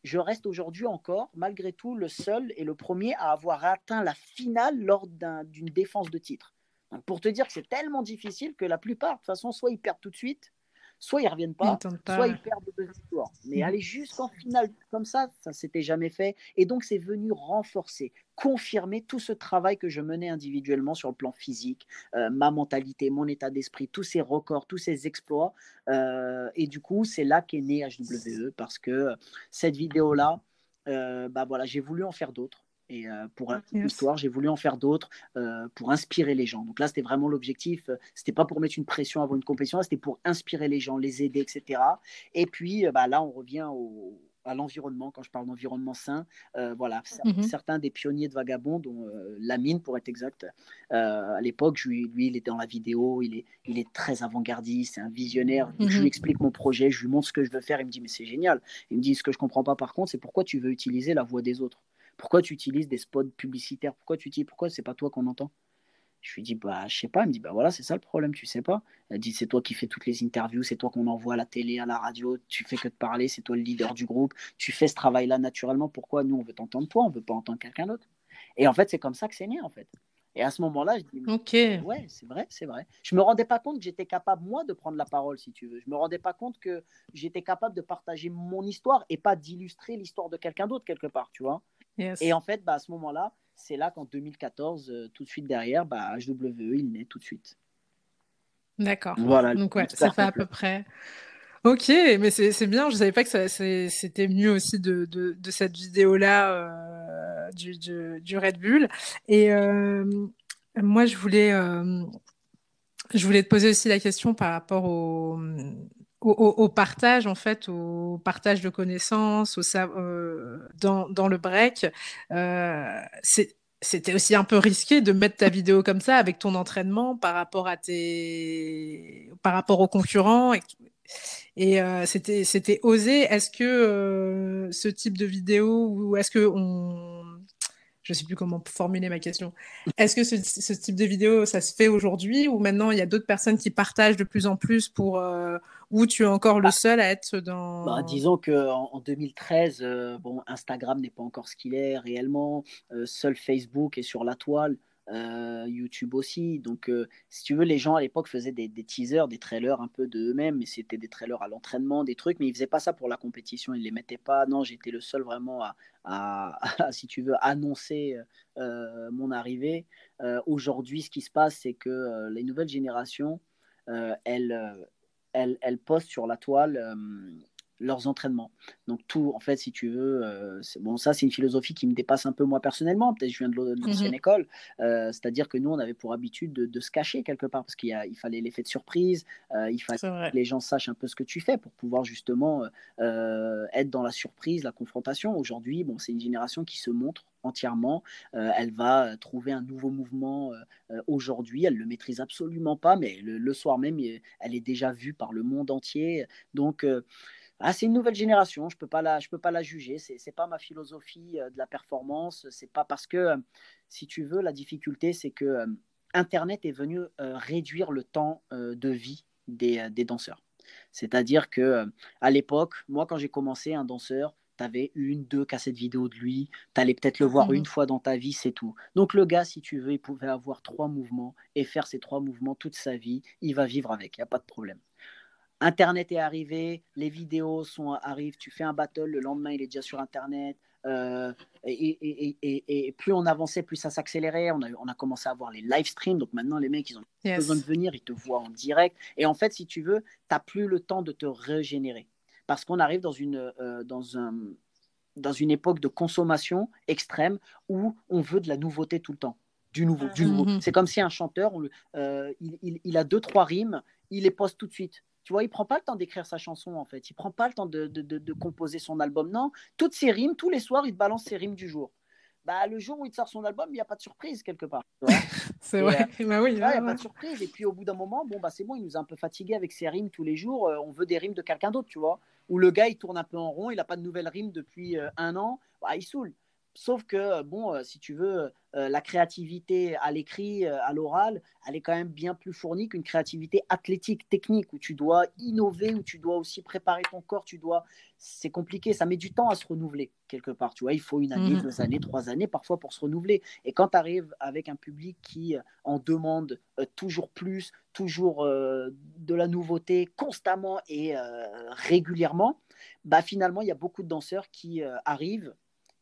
je reste aujourd'hui encore, malgré tout, le seul et le premier à avoir atteint la finale lors d'une défense de titre. Donc, pour te dire que c'est tellement difficile que la plupart, de toute façon, soit ils perdent tout de suite, soit ils reviennent pas, soit ils perdent deux histoires. Mais mhm. aller jusqu'en finale comme ça, ça s'était jamais fait. Et donc, c'est venu renforcer, confirmer tout ce travail que je menais individuellement sur le plan physique, euh, ma mentalité, mon état d'esprit, tous ces records, tous ces exploits. Euh, et du coup, c'est là qu'est né HWE parce que cette vidéo-là, euh, bah voilà, j'ai voulu en faire d'autres. Et euh, pour une histoire, j'ai voulu en faire d'autres euh, pour inspirer les gens. Donc là, c'était vraiment l'objectif. Euh, c'était pas pour mettre une pression avant une compétition, c'était pour inspirer les gens, les aider, etc. Et puis bah, là, on revient au, à l'environnement, quand je parle d'environnement sain, voilà, mmh certains des pionniers de Vagabond, dont Lamine pour être exact, à l'époque, lui, il était dans la vidéo, il est, il est très avant-gardiste, c'est un visionnaire. Je lui explique mon projet, je lui montre ce que je veux faire, il me dit mais c'est génial. Il me dit ce que je comprends pas par contre, c'est pourquoi tu veux utiliser la voix des autres. Pourquoi tu utilises des spots publicitaires? Pourquoi tu dis pourquoi c'est pas toi qu'on entend? Je lui dis bah je sais pas. Il me dit bah voilà c'est ça le problème, tu sais pas. Elle dit c'est toi qui fais toutes les interviews, c'est toi qu'on envoie à la télé, à la radio, tu fais que de parler, c'est toi le leader du groupe, tu fais ce travail-là naturellement. Pourquoi nous on veut t'entendre toi, on veut pas entendre quelqu'un d'autre Et en fait c'est comme ça que c'est né en fait. Et à ce moment-là, je dis, ok, ouais, c'est vrai, c'est vrai. Je me rendais pas compte que j'étais capable moi de prendre la parole, si tu veux. Je me rendais pas compte que j'étais capable de partager mon histoire et pas d'illustrer l'histoire de quelqu'un d'autre quelque part, tu vois. Et en fait, bah, à ce moment-là, c'est là qu'en 2014, euh, tout de suite derrière, bah, HWE, il naît tout de suite. D'accord. Voilà. Donc, ouais, ça fait à peu près. Ok, mais c'est bien. Je savais pas que c'était mieux aussi de, de, de cette vidéo-là euh, du, du, du, Red Bull. Et euh, moi, je voulais, euh, je voulais te poser aussi la question par rapport au, au, partage, en fait, au partage de connaissances, au, euh, dans, dans, le break. Euh, c'était aussi un peu risqué de mettre ta vidéo comme ça avec ton entraînement par rapport à tes, par rapport aux concurrents. Et, euh, c'était, osé. Est-ce que ce type de vidéo ou est-ce que on, je sais plus comment formuler ma question. Est-ce que ce, type de vidéo, ça se fait aujourd'hui ou maintenant il y a d'autres personnes qui partagent de plus en plus pour ou tu es encore le bah, seul à être dans bah, Disons que en, 2013, euh, bon, Instagram n'est pas encore ce qu'il est réellement. Euh, seul Facebook est sur la toile. Euh, YouTube aussi. Donc, euh, si tu veux, les gens à l'époque faisaient des, teasers, des trailers un peu de eux-mêmes, mais c'était des trailers à l'entraînement, des trucs, mais ils faisaient pas ça pour la compétition, ils les mettaient pas. Non, j'étais le seul vraiment à, si tu veux, annoncer euh, mon arrivée. Aujourd'hui, ce qui se passe, c'est que les nouvelles générations, elles, elles, elles, postent sur la toile leurs entraînements. Donc tout, en fait, si tu veux, euh, bon, ça c'est une philosophie qui me dépasse un peu moi personnellement. Peut-être je viens de l'ancienne mhm. école, euh, c'est-à-dire que nous on avait pour habitude de, se cacher quelque part parce qu'il il fallait l'effet de surprise, euh, il fallait que les gens sachent un peu ce que tu fais pour pouvoir justement être dans la surprise, la confrontation. Aujourd'hui, bon, c'est une génération qui se montre entièrement. elle va trouver un nouveau mouvement aujourd'hui. Elle le maîtrise absolument pas, mais le, le, soir même, elle est déjà vue par le monde entier. Donc ah, c'est une nouvelle génération, je ne peux, pas la, je peux pas la juger, ce n'est pas ma philosophie euh, de la performance, c'est pas parce que, euh, si tu veux, la difficulté, c'est que euh, Internet est venu réduire le temps de vie des, des danseurs. C'est-à-dire que à l'époque, moi, quand j'ai commencé, un danseur, tu avais une, deux cassettes vidéo de lui, tu allais peut-être le voir mmh une fois dans ta vie, c'est tout. Donc le gars, si tu veux, il pouvait avoir trois mouvements et faire ces trois mouvements toute sa vie, il va vivre avec, il n'y a pas de problème. Internet est arrivé, les vidéos sont, arrivent, tu fais un battle, le lendemain il est déjà sur Internet, Euh, et, et, plus on avançait, plus ça s'accélérait. On a, on a commencé à avoir les live streams. Donc maintenant, les mecs, ils ont besoin de venir, ils te voient en direct. Et en fait, si tu veux, tu n'as plus le temps de te régénérer. Parce qu'on arrive dans une, euh, dans, un, dans une époque de consommation extrême où on veut de la nouveauté tout le temps. Du nouveau, du nouveau. Mm-hmm. C'est comme si un chanteur, euh, il, il, il, a deux, trois rimes, il les poste tout de suite. Tu vois, il prend pas le temps d'écrire sa chanson, en fait. Il prend pas le temps de, de, de, composer son album. Non, toutes ses rimes, tous les soirs, il te balance ses rimes du jour. Bah, le jour où il sort son album, il n'y a pas de surprise quelque part. c'est vrai. Euh, bah oui, il n'y a pas de surprise. Et puis au bout d'un moment, bon, bah, c'est bon, il nous a un peu fatigué avec ses rimes tous les jours. Euh, on veut des rimes de quelqu'un d'autre, tu vois. Où le gars, il tourne un peu en rond, il n'a pas de nouvelles rimes depuis euh, un an. Bah, il saoule. Sauf que, bon, si tu veux, euh, la créativité à l'écrit, à l'oral, elle est quand même bien plus fournie qu'une créativité athlétique, technique, où tu dois innover, où tu dois aussi préparer ton corps, tu dois... C'est compliqué, ça met du temps à se renouveler, quelque part. Tu vois, il faut une année, mhm. deux années, trois années, parfois, pour se renouveler. Et quand tu arrives avec un public qui en demande toujours plus, toujours de la nouveauté, constamment et régulièrement, bah, finalement, il y a beaucoup de danseurs qui arrivent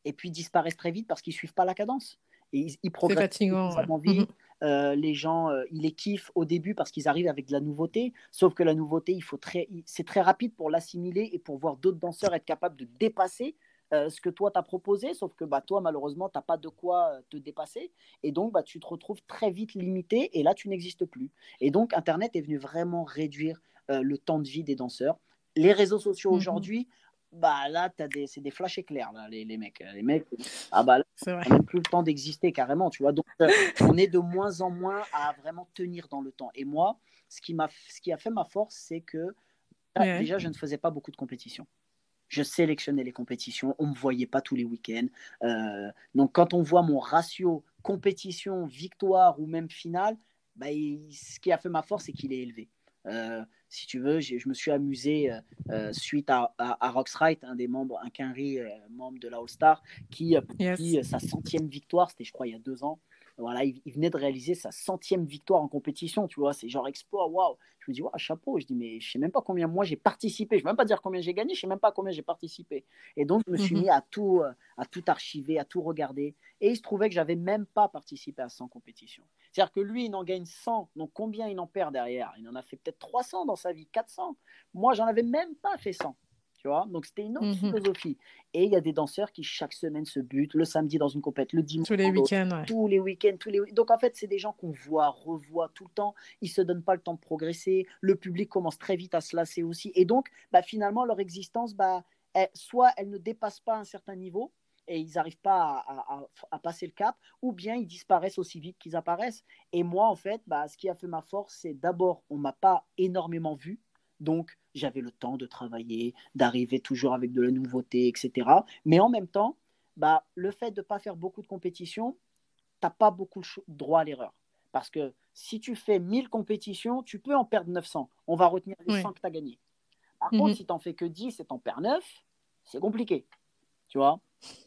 et puis disparaissent très vite parce qu'ils ne suivent pas la cadence. Et ils, progressent fatigant, mhm. euh, les gens, euh, ils les kiffent au début parce qu'ils arrivent avec de la nouveauté. Sauf que la nouveauté, il faut très, c'est très rapide pour l'assimiler et pour voir d'autres danseurs être capables de dépasser euh, ce que toi t'as proposé. Sauf que bah, toi, malheureusement, tu n'as pas de quoi te dépasser. Et donc, bah, tu te retrouves très vite limité et là, tu n'existes plus. Et donc, Internet est venu vraiment réduire le temps de vie des danseurs. Les réseaux sociaux mhm. aujourd'hui, bah là, des, c'est des flashs éclairs, là, les, les, mecs. Les mecs, ah bah là, on n'a plus le temps d'exister carrément, tu vois. Donc, euh, on est de moins en moins à vraiment tenir dans le temps. Et moi, ce qui, m'a, ce qui a fait ma force, c'est que déjà, je ne faisais pas beaucoup de compétitions. Je sélectionnais les compétitions, on ne me voyait pas tous les week-ends. Euh, donc, quand on voit mon ratio compétition, victoire ou même finale, bah, ce qui a fait ma force, c'est qu'il est élevé. Euh, si tu veux, je me suis amusé euh, euh, suite à, à, Roxrite, un des membres, un Quinry, membre de la All-Star, qui, yes. sa centième victoire, c'était je crois il y a deux ans, voilà, il, venait de réaliser sa centième victoire en compétition, tu vois, c'est genre exploit, waouh. Je me dis, waouh, chapeau. Je dis, mais je sais même pas combien moi j'ai participé. Je ne vais même pas dire combien j'ai gagné, je sais même pas combien j'ai participé. Et donc, je me suis mhm. mis à tout, euh, à tout archiver, à tout regarder. Et il se trouvait que j'avais même pas participé à 100 compétitions. C'est-à-dire que lui, il en gagne 100. Donc, combien il en perd derrière? Il en a fait peut-être 300 dans sa vie, 400. Moi, j'en avais même pas fait 100. Donc, c'était une autre mhm. philosophie. Et il y a des danseurs qui, chaque semaine, se butent, le samedi dans une compète, le dimanche. Tous les week-ends, Tous les week-ends, tous les Donc, en fait, c'est des gens qu'on voit, revoit tout le temps. Ils se donnent pas le temps de progresser. Le public commence très vite à se lasser aussi. Et donc, bah, finalement, leur existence, bah, soit elle ne dépasse pas un certain niveau, et ils n'arrivent pas à, passer le cap, ou bien ils disparaissent aussi vite qu'ils apparaissent. Et moi, en fait, bah, ce qui a fait ma force, c'est d'abord, on m'a pas énormément vu, donc j'avais le temps de travailler, d'arriver toujours avec de la nouveauté, etc. Mais en même temps, bah, le fait de ne pas faire beaucoup de compétitions, tu n'as pas beaucoup de droit à l'erreur. Parce que si tu fais 1000 compétitions, tu peux en perdre 900. On va retenir les 100 que tu as gagnés. Par mhm. contre, si tu n'en fais que 10 et tu en perds 9, c'est compliqué. Tu vois?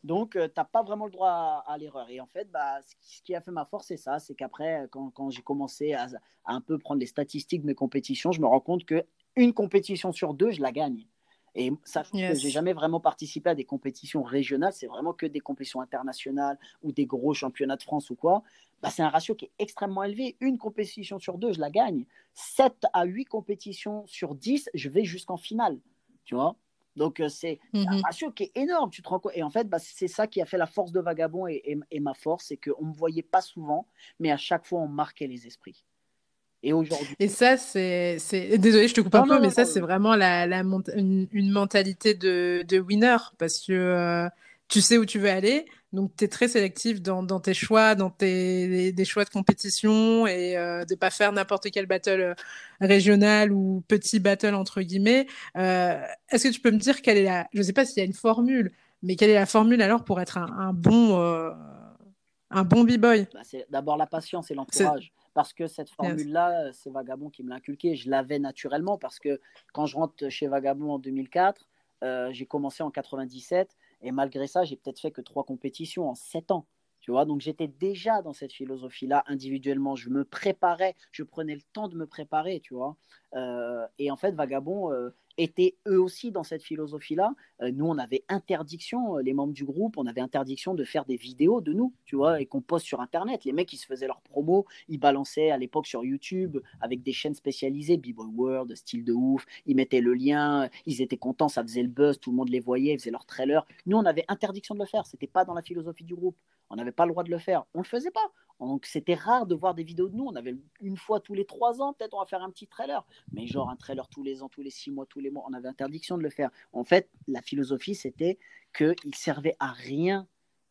Donc, euh, tu n'as pas vraiment le droit à, l'erreur. Et en fait, bah, ce qui a fait ma force, c'est ça. C'est qu'après, quand, quand j'ai commencé à, à, un peu prendre les statistiques de mes compétitions, je me rends compte que une compétition sur deux, je la gagne. Et sachant que j'ai jamais vraiment participé à des compétitions régionales, c'est vraiment que des compétitions internationales ou des gros championnats de France ou quoi, bah c'est un ratio qui est extrêmement élevé. Une compétition sur deux, je la gagne. 7 à 8 compétitions sur 10, je vais jusqu'en finale. Tu vois? Donc, euh, c'est un mhm. ratio qui est énorme. Tu te rends Et en fait, bah, c'est ça qui a fait la force de Vagabond et, et ma force, c'est qu'on ne me voyait pas souvent, mais à chaque fois, on marquait les esprits. Et aujourd'hui. Et ça, c'est. Désolée, je te coupe un peu, mais ça, c'est vraiment la, la une, mentalité de, de, winner parce que euh, tu sais où tu veux aller. Donc, tu es très sélectif dans, dans, tes choix, dans tes des choix de compétition et euh, de pas faire n'importe quel battle euh, régional ou petit battle entre guillemets. Euh, Est-ce que tu peux me dire quelle est la. Je sais pas s'il y a une formule, mais quelle est la formule alors pour être un, bon. Un bon b-boy? Bah, C'est d'abord la patience et l'entourage parce que cette formule-là, c'est Vagabond qui me l'a inculqué. Je l'avais naturellement parce que quand je rentre chez Vagabond en 2004, euh, j'ai commencé en 97 et malgré ça, j'ai peut-être fait que trois compétitions en sept ans. Tu vois, donc j'étais déjà dans cette philosophie-là individuellement. Je me préparais, je prenais le temps de me préparer, tu vois. Euh, et en fait, Vagabond, euh, étaient eux aussi dans cette philosophie-là. Euh, nous, on avait interdiction, euh, les membres du groupe, on avait interdiction de faire des vidéos de nous, tu vois, et qu'on poste sur Internet. Les mecs, ils se faisaient leurs promos, ils balançaient à l'époque sur YouTube avec des chaînes spécialisées, B-Boy World, style de ouf, ils mettaient le lien, ils étaient contents, ça faisait le buzz, tout le monde les voyait, ils faisaient leurs trailers. Nous, on avait interdiction de le faire, c'était pas dans la philosophie du groupe. On n'avait pas le droit de le faire. On ne le faisait pas. Donc c'était rare de voir des vidéos de nous. On avait une fois tous les trois ans, peut-être on va faire un petit trailer. Mais genre un trailer tous les ans, tous les six mois, tous les mois, on avait interdiction de le faire. En fait, la philosophie, c'était qu'il servait à rien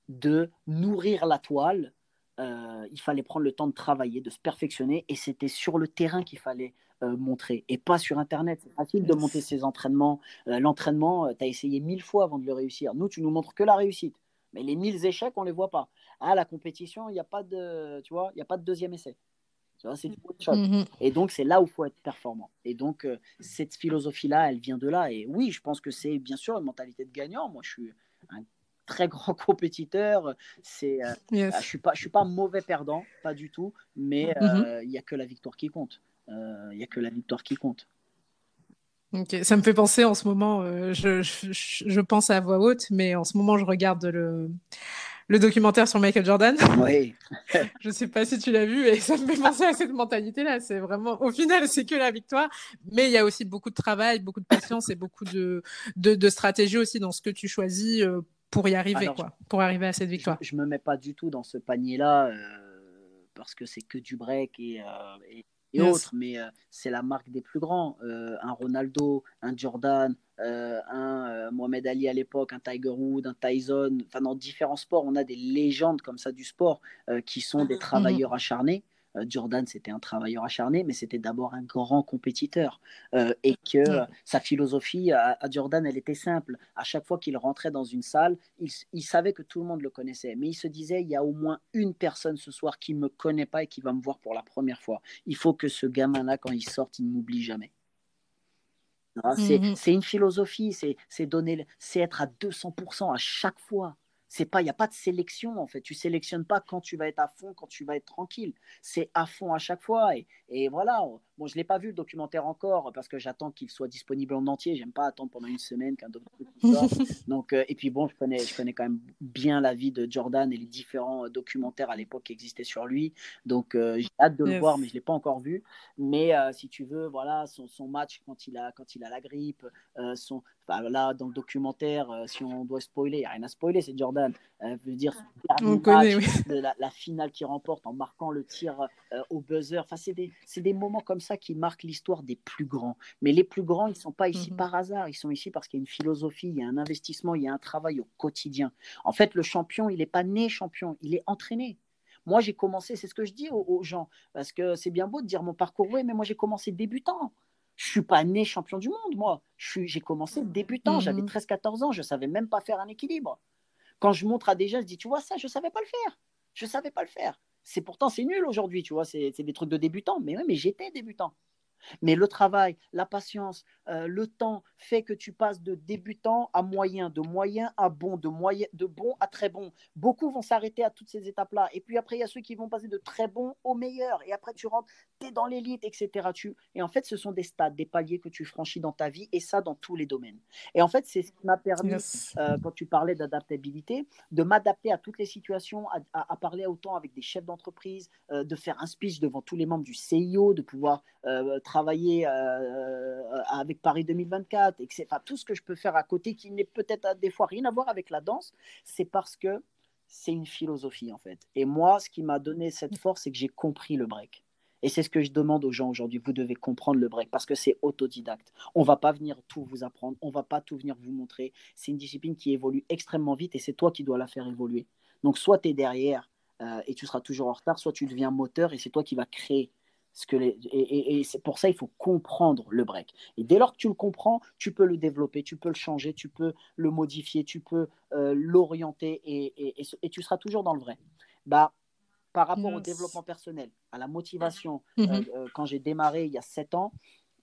de nourrir la toile. Euh, il fallait prendre le temps de travailler, de se perfectionner. Et c'était sur le terrain qu'il fallait euh, montrer et pas sur Internet. C'est facile de monter ses entraînements. Euh, l'entraînement, tu as essayé mille fois avant de le réussir. Nous, tu nous montres que la réussite. Mais les 1000 échecs, on ne les voit pas. À ah, la compétition, il n'y a pas de, tu vois, il y a pas de deuxième essai. c'est mm-hmm. Et donc, c'est là où il faut être performant. Et donc, euh, cette philosophie-là, elle vient de là. Et oui, je pense que c'est bien sûr une mentalité de gagnant. Moi, je suis un très grand compétiteur. C'est, euh, je suis pas, je suis pas mauvais perdant, pas du tout. Mais mm-hmm. euh, il n'y a que la victoire qui compte. Il n'y a que la victoire qui compte. Ça me fait penser en ce moment, euh, je, je, pense à voix haute, mais en ce moment, je regarde le, le documentaire sur Michael Jordan. Oui. je ne sais pas si tu l'as vu, et ça me fait penser à cette mentalité-là. C'est vraiment, au final, c'est que la victoire, mais il y a aussi beaucoup de travail, beaucoup de patience et beaucoup de, de, de stratégie aussi dans ce que tu choisis euh, pour y arriver, quoi, pour arriver à cette victoire. Je ne me mets pas du tout dans ce panier-là. Euh, parce que c'est que du break et, et et autres, mais euh, c'est la marque des plus grands. Euh, un Ronaldo, un Jordan, euh, un Mohamed Ali à l'époque, un Tiger Woods, un Tyson. Enfin, dans différents sports, on a des légendes comme ça du sport qui sont des mhm. travailleurs acharnés. Euh, Jordan, c'était un travailleur acharné, mais c'était d'abord un grand compétiteur. Euh, et que sa philosophie à, Jordan, elle était simple. À chaque fois qu'il rentrait dans une salle, il, savait que tout le monde le connaissait. Mais il se disait, il y a au moins une personne ce soir qui ne me connaît pas et qui va me voir pour la première fois. Il faut que ce gamin-là, quand il sorte, il ne m'oublie jamais. Mhm. C'est une philosophie, c'est être à 200% à chaque fois c'est pas, il n'y a pas de sélection en fait. Tu sélectionnes pas quand tu vas être à fond, quand tu vas être tranquille. C'est à fond à chaque fois. Et, et voilà. Bon, je l'ai pas vu le documentaire encore parce que j'attends qu'il soit disponible en entier. J'aime pas attendre pendant une semaine qu'un documentaire. Donc, euh, et puis bon, je connais, je connais quand même bien la vie de Jordan et les différents euh, documentaires à l'époque qui existaient sur lui. Donc, euh, j'ai hâte de le voir, mais je l'ai pas encore vu. Mais si tu veux, voilà, son, son, match quand il a, quand il a la grippe, son, là, dans le documentaire, si on doit spoiler, il n'y a rien à spoiler, c'est Jordan veut dire On connaît, la, finale qui remporte en marquant le tir au buzzer. Enfin, c'est des, des, moments comme ça qui marquent l'histoire des plus grands. Mais les plus grands, ils ne sont pas ici mhm. par hasard. Ils sont ici parce qu'il y a une philosophie, il y a un investissement, il y a un travail au quotidien. En fait, le champion, il n'est pas né champion, il est entraîné. Moi, j'ai commencé, c'est ce que je dis aux, gens, parce que c'est bien beau de dire mon parcours, oui, mais moi, j'ai commencé débutant. Je suis pas né champion du monde, moi. J'ai commencé débutant, j'avais 13-14 mhm. ans, je savais même pas faire un équilibre. Quand je montre à des gens, je dis, tu vois ça, je ne savais pas le faire. Je ne savais pas le faire. C'est pourtant, c'est nul aujourd'hui, tu vois, c'est des trucs de débutants. Mais oui, mais j'étais débutant. Mais le travail, la patience, euh, le temps fait que tu passes de débutant à moyen, de moyen à bon, de, moyen, de bon à très bon. Beaucoup vont s'arrêter à toutes ces étapes-là. Et puis après, il y a ceux qui vont passer de très bon au meilleur. Et après, tu rentres, tu es dans l'élite, etc. Tu... Et en fait, ce sont des stades, des paliers que tu franchis dans ta vie, et ça dans tous les domaines. Et en fait, c'est ce qui m'a permis, euh, quand tu parlais d'adaptabilité, de m'adapter à toutes les situations, à, parler autant avec des chefs d'entreprise, euh, de faire un speech devant tous les membres du CIO, de pouvoir travailler travailler euh, avec Paris 2024, et enfin, tout ce que je peux faire à côté qui n'est peut-être des fois rien à voir avec la danse, c'est parce que c'est une philosophie en fait. Et moi, ce qui m'a donné cette force, c'est que j'ai compris le break. Et c'est ce que je demande aux gens aujourd'hui. Vous devez comprendre le break parce que c'est autodidacte. On va pas venir tout vous apprendre, on va pas tout venir vous montrer. C'est une discipline qui évolue extrêmement vite et c'est toi qui dois la faire évoluer. Donc soit tu es derrière euh, et tu seras toujours en retard, soit tu deviens moteur et c'est toi qui vas créer que et, c'est pour ça il faut comprendre le break. Et dès lors que tu le comprends, tu peux le développer, tu peux le changer, tu peux le modifier, tu peux euh, l'orienter et, tu seras toujours dans le vrai. Bah, par rapport au développement personnel, à la motivation, mhm. euh, euh, quand j'ai démarré il y a sept ans,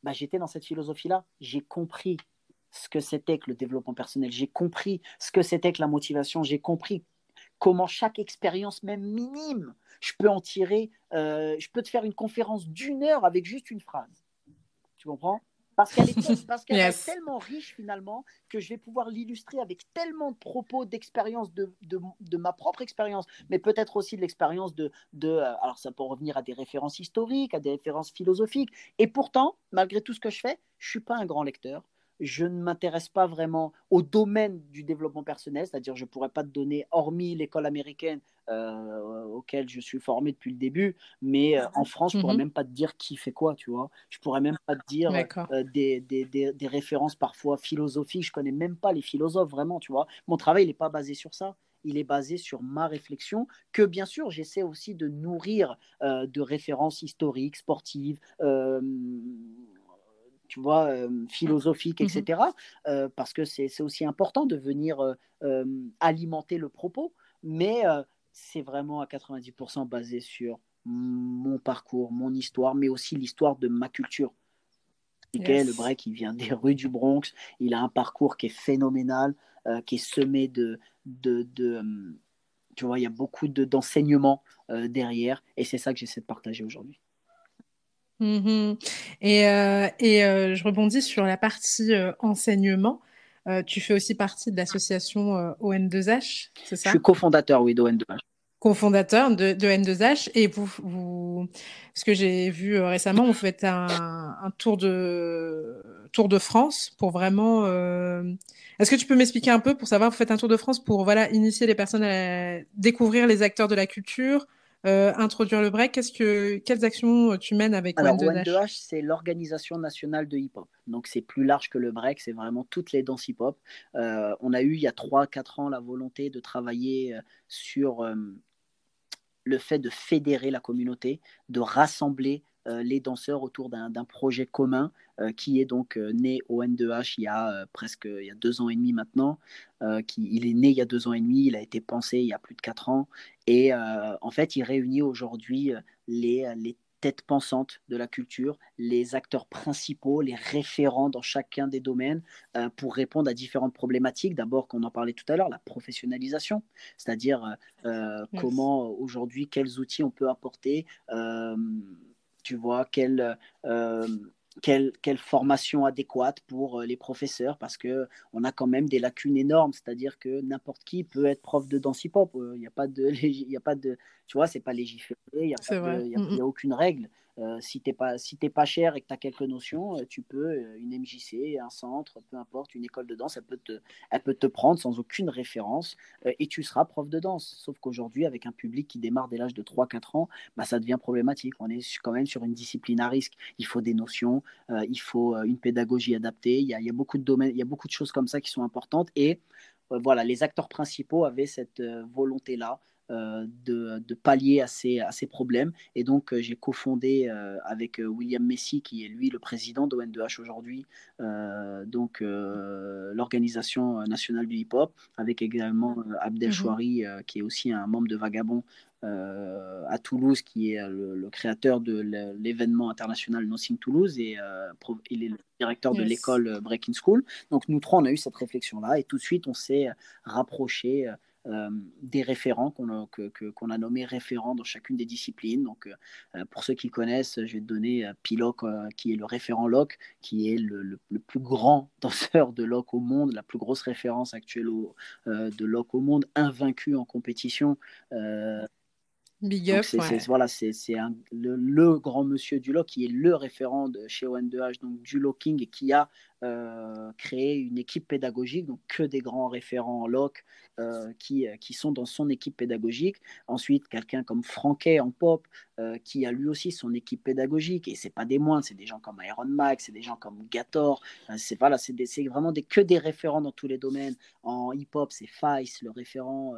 bah, j'étais dans cette philosophie-là. J'ai compris ce que c'était que le développement personnel. J'ai compris ce que c'était que la motivation. J'ai compris comment chaque expérience, même minime, je peux en tirer, euh, je peux te faire une conférence d'une heure avec juste une phrase. Tu comprends? Parce qu'elle est, parce qu'elle est tellement riche finalement que je vais pouvoir l'illustrer avec tellement de propos, d'expérience, de, de, de, ma propre expérience, mais peut-être aussi de l'expérience de, de... Euh, alors ça peut revenir à des références historiques, à des références philosophiques. Et pourtant, malgré tout ce que je fais, je ne suis pas un grand lecteur je ne m'intéresse pas vraiment au domaine du développement personnel, c'est-à-dire je ne pourrais pas te donner, hormis l'école américaine euh, auquel je suis formé depuis le début, mais euh, en France, je ne pourrais mhm. même pas te dire qui fait quoi, tu vois. Je ne pourrais même pas te dire euh, des, des, des, références parfois philosophiques, je ne connais même pas les philosophes vraiment, tu vois. Mon travail, n'est pas basé sur ça il est basé sur ma réflexion, que bien sûr j'essaie aussi de nourrir de références historiques, sportives, tu vois, euh, philosophique, etc. Mmh euh, parce que c'est aussi important de venir euh, alimenter le propos, mais c'est vraiment à 90% basé sur mon parcours, mon histoire, mais aussi l'histoire de ma culture. Le break, il vient des rues du Bronx, il a un parcours qui est phénoménal, qui est semé de, de, tu vois, il y a beaucoup d'enseignements derrière, et c'est ça que j'essaie de partager aujourd'hui. Mmh et, euh, et euh, je rebondis sur la partie euh, enseignement. tu fais aussi partie de l'association ON2H, c'est ça? Je suis cofondateur, oui, d'ON2H. Cofondateur de, de N2H. Et vous, vous, ce que j'ai vu récemment, vous faites un, un, tour, de, tour de France pour vraiment. Est-ce que tu peux m'expliquer un peu pour savoir, vous faites un tour de France pour voilà, initier les personnes à découvrir les acteurs de la culture, euh, introduire le break, qu'est-ce que, quelles actions euh, tu mènes avec Alors, One2H c'est l'organisation nationale de hip-hop. Donc, c'est plus large que le break, c'est vraiment toutes les danses hip-hop. Euh, on a eu, il y a 3-4 ans, la volonté de travailler sur le fait de fédérer la communauté, de rassembler les danseurs autour d'un projet commun qui est donc né au N2H il y a presque il y a deux ans et demi maintenant. qui, il est né il y a deux ans et demi, il a été pensé il y a plus de quatre ans. Et en fait, il réunit aujourd'hui les, les têtes pensantes de la culture, les acteurs principaux, les référents dans chacun des domaines pour répondre à différentes problématiques. D'abord, qu'on en parlait tout à l'heure, la professionnalisation, c'est-à-dire comment aujourd'hui, quels outils on peut apporter tu vois, quelle, euh, quelle, quelle, formation adéquate pour euh, les professeurs, parce qu'on a quand même des lacunes énormes, c'est-à-dire que n'importe qui peut être prof de danse hip-hop, il euh, n'y a, pas de, y a pas de, tu vois, c'est pas légiféré, il n'y a, a, a, aucune règle. Euh, si tu n'es pas, si pas cher et que tu as quelques notions, euh, tu peux, euh, une MJC, un centre, peu importe, une école de danse, elle peut te, elle peut te prendre sans aucune référence et tu seras prof de danse. Sauf qu'aujourd'hui, avec un public qui démarre dès l'âge de 3-4 ans, bah, ça devient problématique. On est quand même sur une discipline à risque. Il faut des notions, il faut une pédagogie adaptée. Il y, a, il y, a, beaucoup de domaines, il y a beaucoup de choses comme ça qui sont importantes. Et voilà, les acteurs principaux avaient cette volonté-là de, de, pallier à ces, à ces problèmes. Et donc, euh, j'ai cofondé euh, avec William Messi, qui est lui le président d'ON2H aujourd'hui, donc l'organisation nationale du hip-hop, avec également Abdel mhm. Chouari, qui est aussi un membre de Vagabond à Toulouse, qui est le, créateur de l'événement international Nothing Toulouse et il est le directeur de l'école Breaking School. Donc nous trois, on a eu cette réflexion-là et tout de suite, on s'est rapproché euh, des référents qu'on a, qu'on a nommés référents dans chacune des disciplines. Donc, euh, euh, pour ceux qui connaissent, je vais te donner Piloc, qui est le référent LOC, qui est le, plus grand danseur de LOC au monde, la plus grosse référence actuelle de LOC au monde, invaincu en compétition. Big up, c'est, voilà, c'est, le, grand monsieur du lock qui est le référent de chez ON2H, donc du locking, et qui a euh, créer une équipe pédagogique, donc que des grands référents en loc euh, qui, euh, qui sont dans son équipe pédagogique. Ensuite, quelqu'un comme Franquet en pop, qui a lui aussi son équipe pédagogique, et c'est pas des moindres, c'est des gens comme Iron Max, c'est des gens comme Gator, c'est voilà, vraiment des, que des référents dans tous les domaines. En hip-hop, c'est Fice, le référent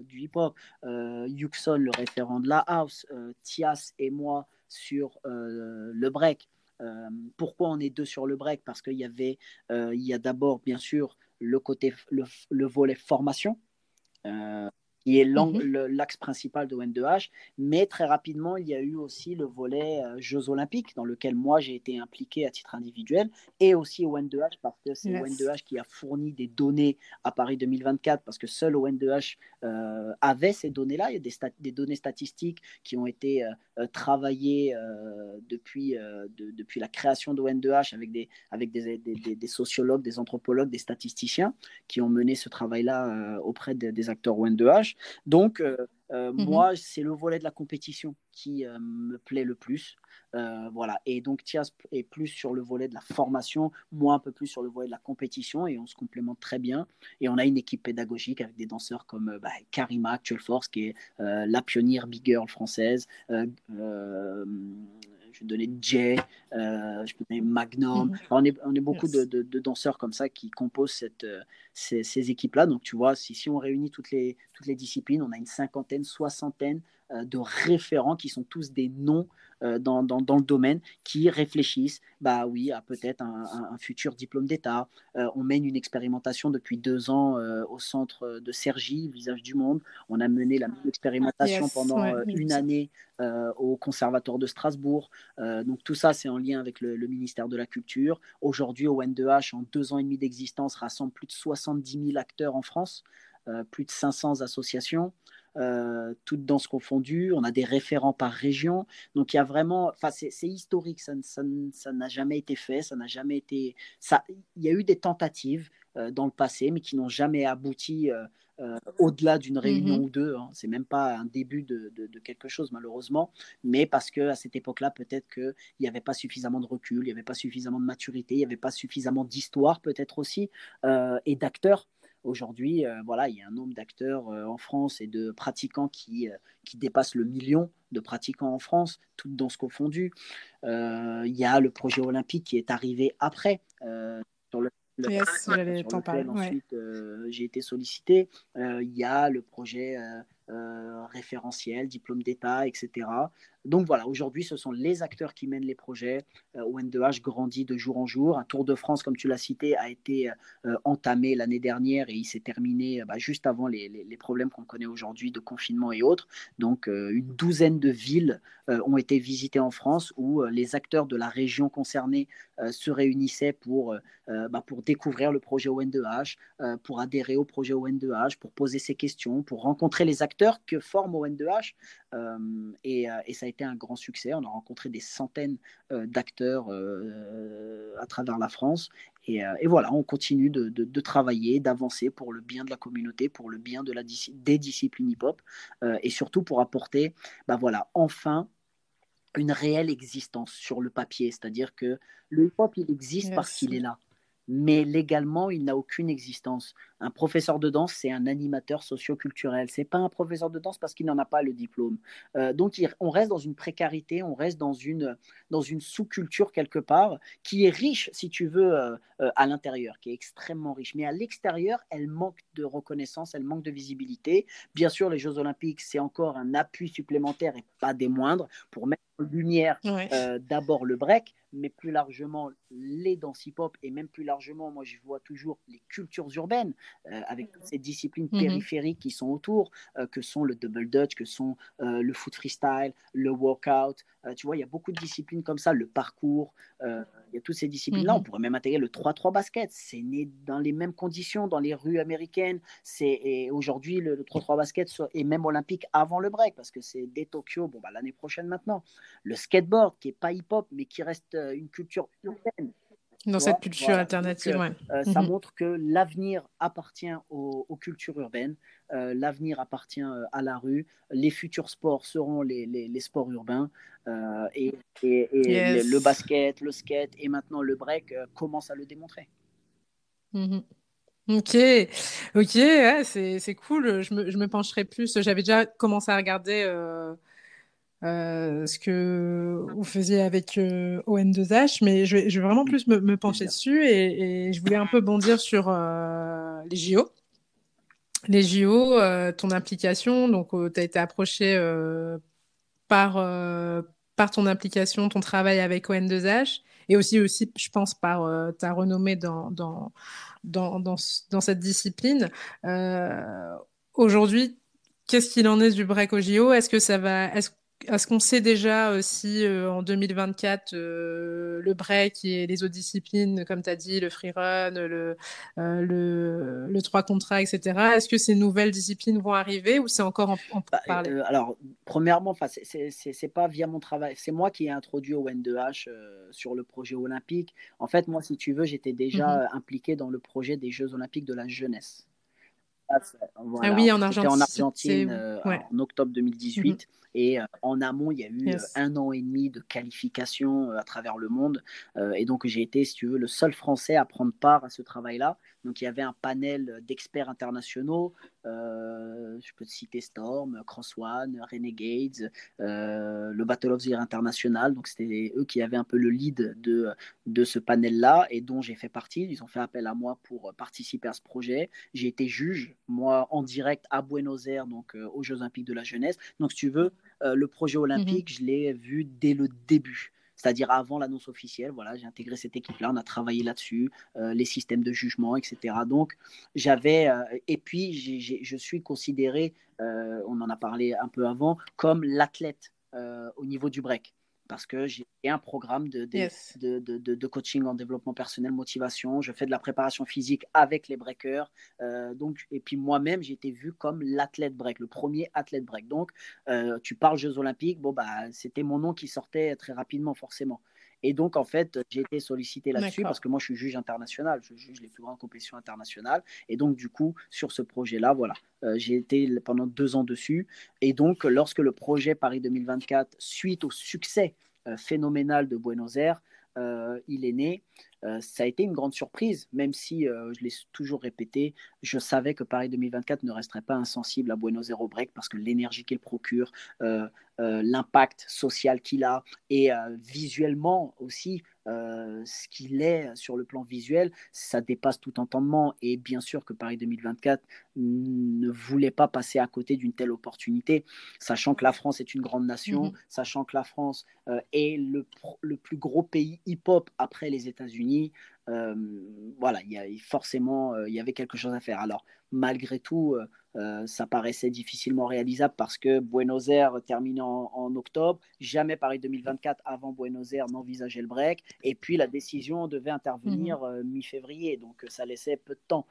du hip-hop, Yuxon, le référent de la house, Tias et moi sur le break. Euh, pourquoi on est deux sur le break? Parce qu'il y avait, euh, il y a d'abord bien sûr le côté, le, volet formation. Euh, qui est mhm. l'axe principal de ON2H. Mais très rapidement, il y a eu aussi le volet euh, Jeux Olympiques, dans lequel moi j'ai été impliqué à titre individuel, et aussi ON2H, parce que c'est ON2H qui a fourni des données à Paris 2024, parce que seul ON2H euh, avait ces données-là. Il y a des, des, données statistiques qui ont été euh, travaillées depuis, depuis la création d'ON2H avec, des, avec des, des, sociologues, des anthropologues, des statisticiens qui ont mené ce travail-là auprès des acteurs ON2H. Donc, euh, euh, mmh moi, c'est le volet de la compétition qui euh, me plaît le plus. voilà. Et donc, Thias est plus sur le volet de la formation, moi un peu plus sur le volet de la compétition, et on se complémente très bien. Et on a une équipe pédagogique avec des danseurs comme bah, Karima Actual Force, qui est la pionnière big girl française je peux donner Jay, euh, je peux donner Magnum. Mhm. on, est, on est beaucoup de, de, danseurs comme ça qui composent cette, euh, ces, ces équipes-là. Donc, tu vois, si, si on réunit toutes les, toutes les disciplines, on a une cinquantaine, soixantaine euh, de référents qui sont tous des noms dans, dans, dans, le domaine qui réfléchissent bah oui à peut-être un, un, futur diplôme d'État. Euh, on mène une expérimentation depuis deux ans au centre de Sergi, Visage du Monde. On a mené la même expérimentation pendant une année au Conservatoire de Strasbourg. donc tout ça, c'est en lien avec le, le ministère de la Culture. Aujourd'hui, au N2H, en deux ans et demi d'existence, rassemble plus de 70 000 acteurs en France. plus de 500 associations euh, toutes danses confondues. On a des référents par région. Donc il y a vraiment, enfin c'est historique, ça n'a jamais été fait, ça n'a jamais été. Ça, il y a eu des tentatives euh, dans le passé, mais qui n'ont jamais abouti. Euh, euh, au-delà d'une réunion mm-hmm. ou deux. Hein. C'est même pas un début de, de, quelque chose malheureusement, mais parce que à cette époque-là, peut-être qu'il n'y avait pas suffisamment de recul, il n'y avait pas suffisamment de maturité, il n'y avait pas suffisamment d'histoire peut-être aussi et d'acteurs Aujourd'hui, euh, voilà, il y a un nombre d'acteurs euh, en France et de pratiquants qui, euh, qui dépasse le million de pratiquants en France, toutes danses confondues. il y a le projet olympique qui est arrivé après. sur le, ensuite j'ai été sollicité. il y a le projet référentiel, diplôme d'État, etc. Donc voilà, aujourd'hui, ce sont les acteurs qui mènent les projets. Euh, ON2H grandit de jour en jour. Un Tour de France, comme tu l'as cité, a été euh, entamé l'année dernière et il s'est terminé euh, bah, juste avant les, les, problèmes qu'on connaît aujourd'hui de confinement et autres. Donc une douzaine de villes ont été visitées en France où les acteurs de la région concernée se réunissaient pour, bah, pour découvrir le projet ON2H, pour adhérer au projet ON2H, pour poser ses questions, pour rencontrer les acteurs que forme ON2H. et, et ça a été un grand succès. On a rencontré des centaines euh, d'acteurs euh, à travers la France. Et, euh, voilà, on continue de, travailler, d'avancer pour le bien de la communauté, pour le bien de la, des disciplines hip-hop, et surtout pour apporter, bah voilà, enfin une réelle existence sur le papier. C'est-à-dire que le hip-hop, il existe parce qu'il est là mais légalement, il n'a aucune existence. Un professeur de danse, c'est un animateur socioculturel. C'est pas un professeur de danse parce qu'il n'en a pas le diplôme. Euh, donc, on reste dans une précarité, on reste dans une, dans une sous-culture quelque part qui est riche, si tu veux, euh, euh, à l'intérieur, qui est extrêmement riche. Mais à l'extérieur, elle manque de reconnaissance, elle manque de visibilité. Bien sûr, les Jeux Olympiques, c'est encore un appui supplémentaire et pas des moindres pour mettre en lumière d'abord le break, mais plus largement les danses hip-hop et même plus largement, moi je vois toujours les cultures urbaines euh, avec toutes ces disciplines mhm. périphériques qui sont autour, euh, que sont le double dutch, que sont euh, le foot freestyle, le workout. tu vois, il y a beaucoup de disciplines comme ça, le parcours. il y a toutes ces disciplines-là. On mhm. pourrait même intégrer le 3-3 basket. C'est né dans les mêmes conditions dans les rues américaines. C'est aujourd'hui le, 3-3 basket est même olympique avant le break parce que c'est dès Tokyo. Bon, bah, l'année prochaine maintenant. Le skateboard qui est pas hip-hop mais qui reste une culture urbaine. Dans cette culture alternative, ouais. Euh, ça mhm. montre que l'avenir appartient aux, cultures urbaines, euh, l'avenir appartient à la rue, les futurs sports seront les, les, sports urbains, et, et, le, basket, le skate et maintenant le break commencent à le démontrer. Mhm. Ok, ok, c'est cool. Je me, je me, pencherai plus. J'avais déjà commencé à regarder euh, ce que vous faisiez avec euh, ON2H, mais je vais, je vais, vraiment plus me, me pencher dessus et, et, je voulais un peu bondir sur euh, les JO. Les JO, euh, ton implication, donc tu as été approché par, par ton implication, ton travail avec ON2H et aussi, aussi je pense, par ta renommée dans, dans, dans, dans, dans cette discipline. Aujourd'hui, qu'est-ce qu'il en est du break au JO Est-ce que ça va Est-ce est-ce qu'on sait déjà euh, si euh, en 2024 euh, le break et les autres disciplines, comme tu as dit, le freerun, le, le, le 3 contrats, etc., est-ce que ces nouvelles disciplines vont arriver ou c'est encore en, en bah, parler? Alors, premièrement, c'est pas via mon travail, c'est moi qui ai introduit au N2H sur le projet olympique. En fait, moi, si tu veux, j'étais déjà mmh impliqué dans le projet des Jeux olympiques de la jeunesse. ah oui, en Argentine. en Argentine en octobre 2018. Et euh, en amont, il y a eu euh, un an et demi de qualification euh, à travers le monde. et donc, j'ai été, si tu veux, le seul Français à prendre part à ce travail-là. Donc, il y avait un panel d'experts internationaux. je peux te citer Storm, Cross One, Renegades, le Battle of the Year International. Donc, c'était eux qui avaient un peu le lead de, de ce panel-là et dont j'ai fait partie. Ils ont fait appel à moi pour participer à ce projet. J'ai été juge, moi, en direct à Buenos Aires, donc aux Jeux Olympiques de la Jeunesse. Donc, si tu veux, euh, le projet olympique, mhm. je l'ai vu dès le début c'est-à-dire avant l'annonce officielle. Voilà, j'ai intégré cette équipe-là, on a travaillé là-dessus, euh, les systèmes de jugement, etc. Donc, j'avais, euh, et puis je suis considéré, on en a parlé un peu avant, comme l'athlète au niveau du break parce que j'ai un programme de, de, de, de, coaching en développement personnel, motivation. Je fais de la préparation physique avec les breakers. Euh, donc, et puis moi-même, j'ai été vu comme l'athlète break, le premier athlète break. Donc, euh, tu parles Jeux Olympiques, bon, bah, c'était mon nom qui sortait très rapidement, forcément. Et donc, en fait, j'ai été sollicité là-dessus parce que moi, je suis juge international, je juge les plus grandes compétitions internationales. Et donc, du coup, sur ce projet-là, voilà, euh, j'ai été pendant deux ans dessus. Et donc, lorsque le projet Paris 2024, suite au succès euh, phénoménal de Buenos Aires, euh, il est né. Euh, ça a été une grande surprise, même si, je l'ai toujours répété, je savais que Paris 2024 ne resterait pas insensible à Buenos Aires break parce que l'énergie qu'il procure, l'impact social qu'il a et visuellement aussi, ce qu'il est sur le plan visuel, ça dépasse tout entendement. Et bien sûr que Paris 2024 ne voulait pas passer à côté d'une telle opportunité, sachant que la France est une grande nation, mm-hmm. sachant que la France est le, le plus gros pays hip-hop après les États-Unis. Euh, voilà, il y a, forcément, euh, il y avait quelque chose à faire. Alors, malgré tout, euh, ça paraissait difficilement réalisable parce que Buenos Aires terminait en, octobre, jamais Paris 2024 avant Buenos Aires n'envisageait le break, et puis la décision devait intervenir mhm. mi-février, donc ça laissait peu de temps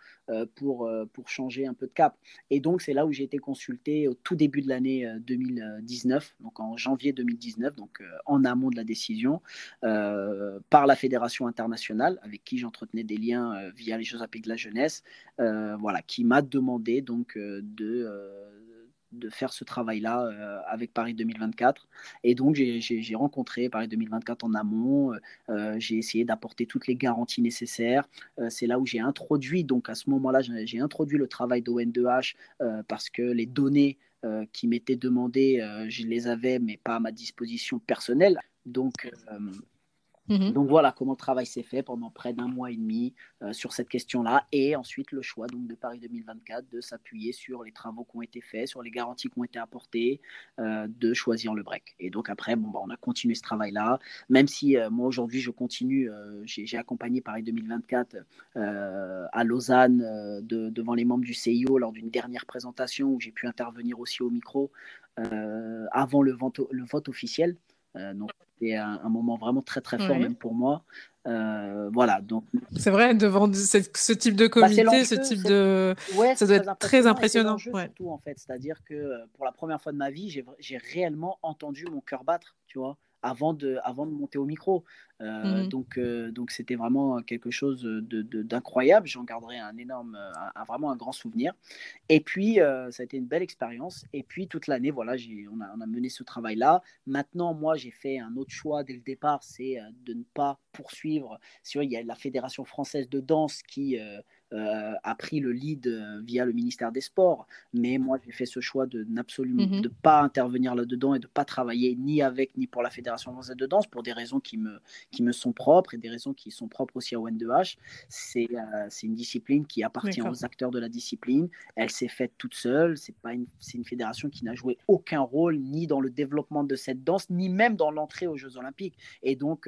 pour, pour changer un peu de cap. Et donc c'est là où j'ai été consulté au tout début de l'année 2019, donc en janvier 2019, donc en amont de la décision, par la Fédération internationale, avec qui j'entretenais des liens euh, via les Jeux Olympiques de la jeunesse, euh, voilà, qui m'a demandé donc euh, de de faire ce travail-là avec Paris 2024. Et donc, j'ai rencontré Paris 2024 en amont. j'ai essayé d'apporter toutes les garanties nécessaires. C'est là où j'ai introduit, donc à ce moment-là, j'ai introduit le travail d'ON2H parce que les données qui m'étaient demandées, je les avais, mais pas à ma disposition personnelle. Donc, Mhm. Donc voilà comment le travail s'est fait pendant près d'un mois et demi euh, sur cette question-là. Et ensuite, le choix donc, de Paris 2024 de s'appuyer sur les travaux qui ont été faits, sur les garanties qui ont été apportées, euh, de choisir le break. Et donc après, bon, bah, on a continué ce travail-là. Même si euh, moi aujourd'hui, je continue, j'ai accompagné Paris 2024 à Lausanne devant les membres du CIO lors d'une dernière présentation où j'ai pu intervenir aussi au micro avant le vote, le vote officiel. Donc c'était un, moment vraiment très très fort même pour moi. Euh, voilà, donc. C'est vrai, devant ce, type de bah, comité, ce type de. ça doit être très impressionnant. Surtout, en fait. C'est-à-dire que euh, pour la première fois de ma vie, j'ai réellement entendu mon cœur battre, tu vois avant de, avant de monter au micro. Euh, mmh donc, euh, donc c'était vraiment quelque chose d'incroyable. J'en garderai un énorme, un, vraiment un grand souvenir. Et puis, euh, ça a été une belle expérience. Et puis, toute l'année, voilà, on a, on a, mené ce travail-là. Maintenant, moi, j'ai fait un autre choix dès le départ, c'est de ne pas poursuivre. il y a la Fédération française de danse qui euh, a pris le lead euh, via le ministère des Sports. Mais moi, j'ai fait ce choix de n'absolument mhm. de pas intervenir là-dedans et de pas travailler ni avec ni pour la Fédération française de danse pour des raisons qui me, qui me sont propres et des raisons qui sont propres aussi à ON2H. C'est euh, c'est une discipline qui appartient aux acteurs de la discipline. Elle s'est faite toute seule. C'est une, une fédération qui n'a joué aucun rôle ni dans le développement de cette danse, ni même dans l'entrée aux Jeux Olympiques. Et donc,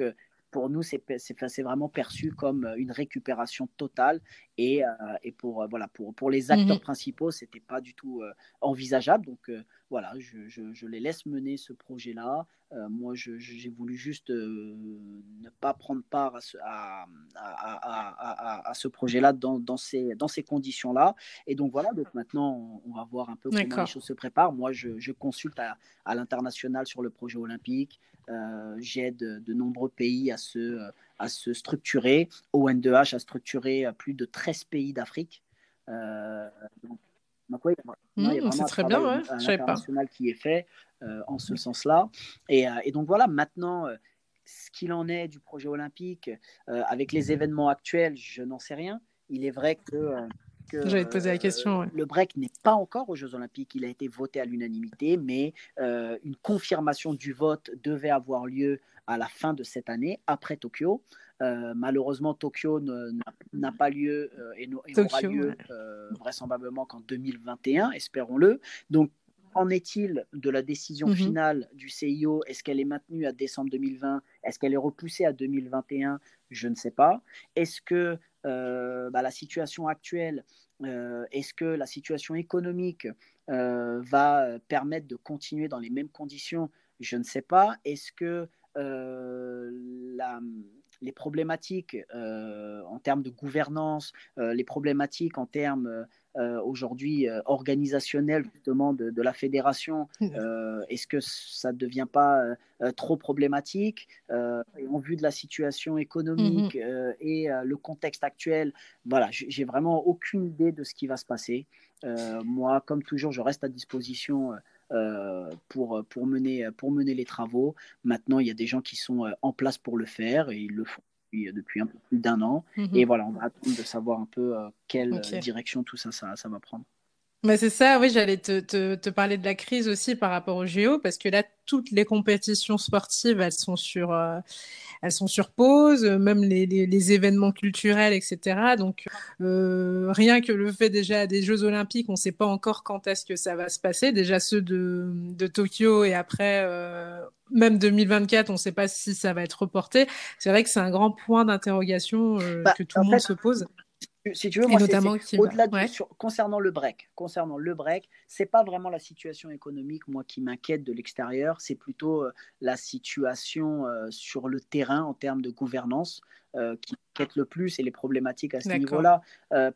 pour nous, c'est vraiment perçu comme une récupération totale. Et, et pour, voilà, pour, pour les acteurs mmh principaux, ce n'était pas du tout envisageable. Donc voilà, je, je, je, les laisse mener ce projet-là. moi, j'ai voulu juste ne pas prendre part à ce, à, à, à, ce projet-là dans, dans, ces, dans ces conditions-là. Et donc voilà, donc maintenant, on, va voir un peu comment les choses se préparent. Moi, je, je consulte à, l'international sur le projet olympique. J'aide de nombreux pays à se, à se structurer. ON2H a structuré plus de 13 pays d'Afrique. Euh, y a, mmh, c'est très bien, ouais. un international qui est fait euh, en ce sens-là. Et, euh, et, donc voilà, maintenant, ce qu'il en est du projet olympique, avec les événements actuels, je n'en sais rien. Il est vrai que J'allais te poser la question. Le break n'est pas encore aux Jeux Olympiques. Il a été voté à l'unanimité, mais euh, une confirmation du vote devait avoir lieu à la fin de cette année, après Tokyo. Euh, malheureusement, Tokyo n'a pas lieu euh, et n'aura lieu vraisemblablement qu'en 2021, espérons-le. Donc, en est-il de la décision mhm. finale du CIO Est-ce qu'elle est maintenue à décembre 2020 Est-ce qu'elle est repoussée à 2021 Je ne sais pas. Est-ce que euh, bah, la situation actuelle, euh, est-ce que la situation économique euh, va permettre de continuer dans les mêmes conditions? Je ne sais pas. Est-ce que la, les problématiques en termes de gouvernance, les problématiques en termes euh, aujourd'hui euh, organisationnel justement de, la fédération, euh, est-ce que ça ne devient pas trop problématique En vue de la situation économique mmh. et le contexte actuel, voilà, j'ai vraiment aucune idée de ce qui va se passer. moi, comme toujours, je reste à disposition. Pour, pour, mener, pour mener les travaux. Maintenant, il y a des gens qui sont en place pour le faire et ils le font depuis, un peu plus d'un an. Mhm. Et voilà, on va attendre de savoir un peu euh, quelle direction tout ça, ça, ça va prendre. Mais c'est ça, oui, j'allais te, te, te, parler de la crise aussi par rapport au JO, parce que là, toutes les compétitions sportives, elles sont sur, euh, elles sont sur pause, même les, les, les événements culturels, etc. Donc, euh, rien que le fait déjà des Jeux Olympiques, on ne sait pas encore quand est-ce que ça va se passer. Déjà ceux de, de Tokyo et après, euh, même 2024, on ne sait pas si ça va être reporté. C'est vrai que c'est un grand point d'interrogation euh, bah, que tout le monde se pose si tu veux, moi, au-delà de, concernant le break, concernant le break, c'est pas vraiment la situation économique moi qui m'inquiète de l'extérieur, c'est plutôt euh, la situation euh, sur le terrain en termes de gouvernance euh, qui m'inquiète le plus et les problématiques à ce niveau-là,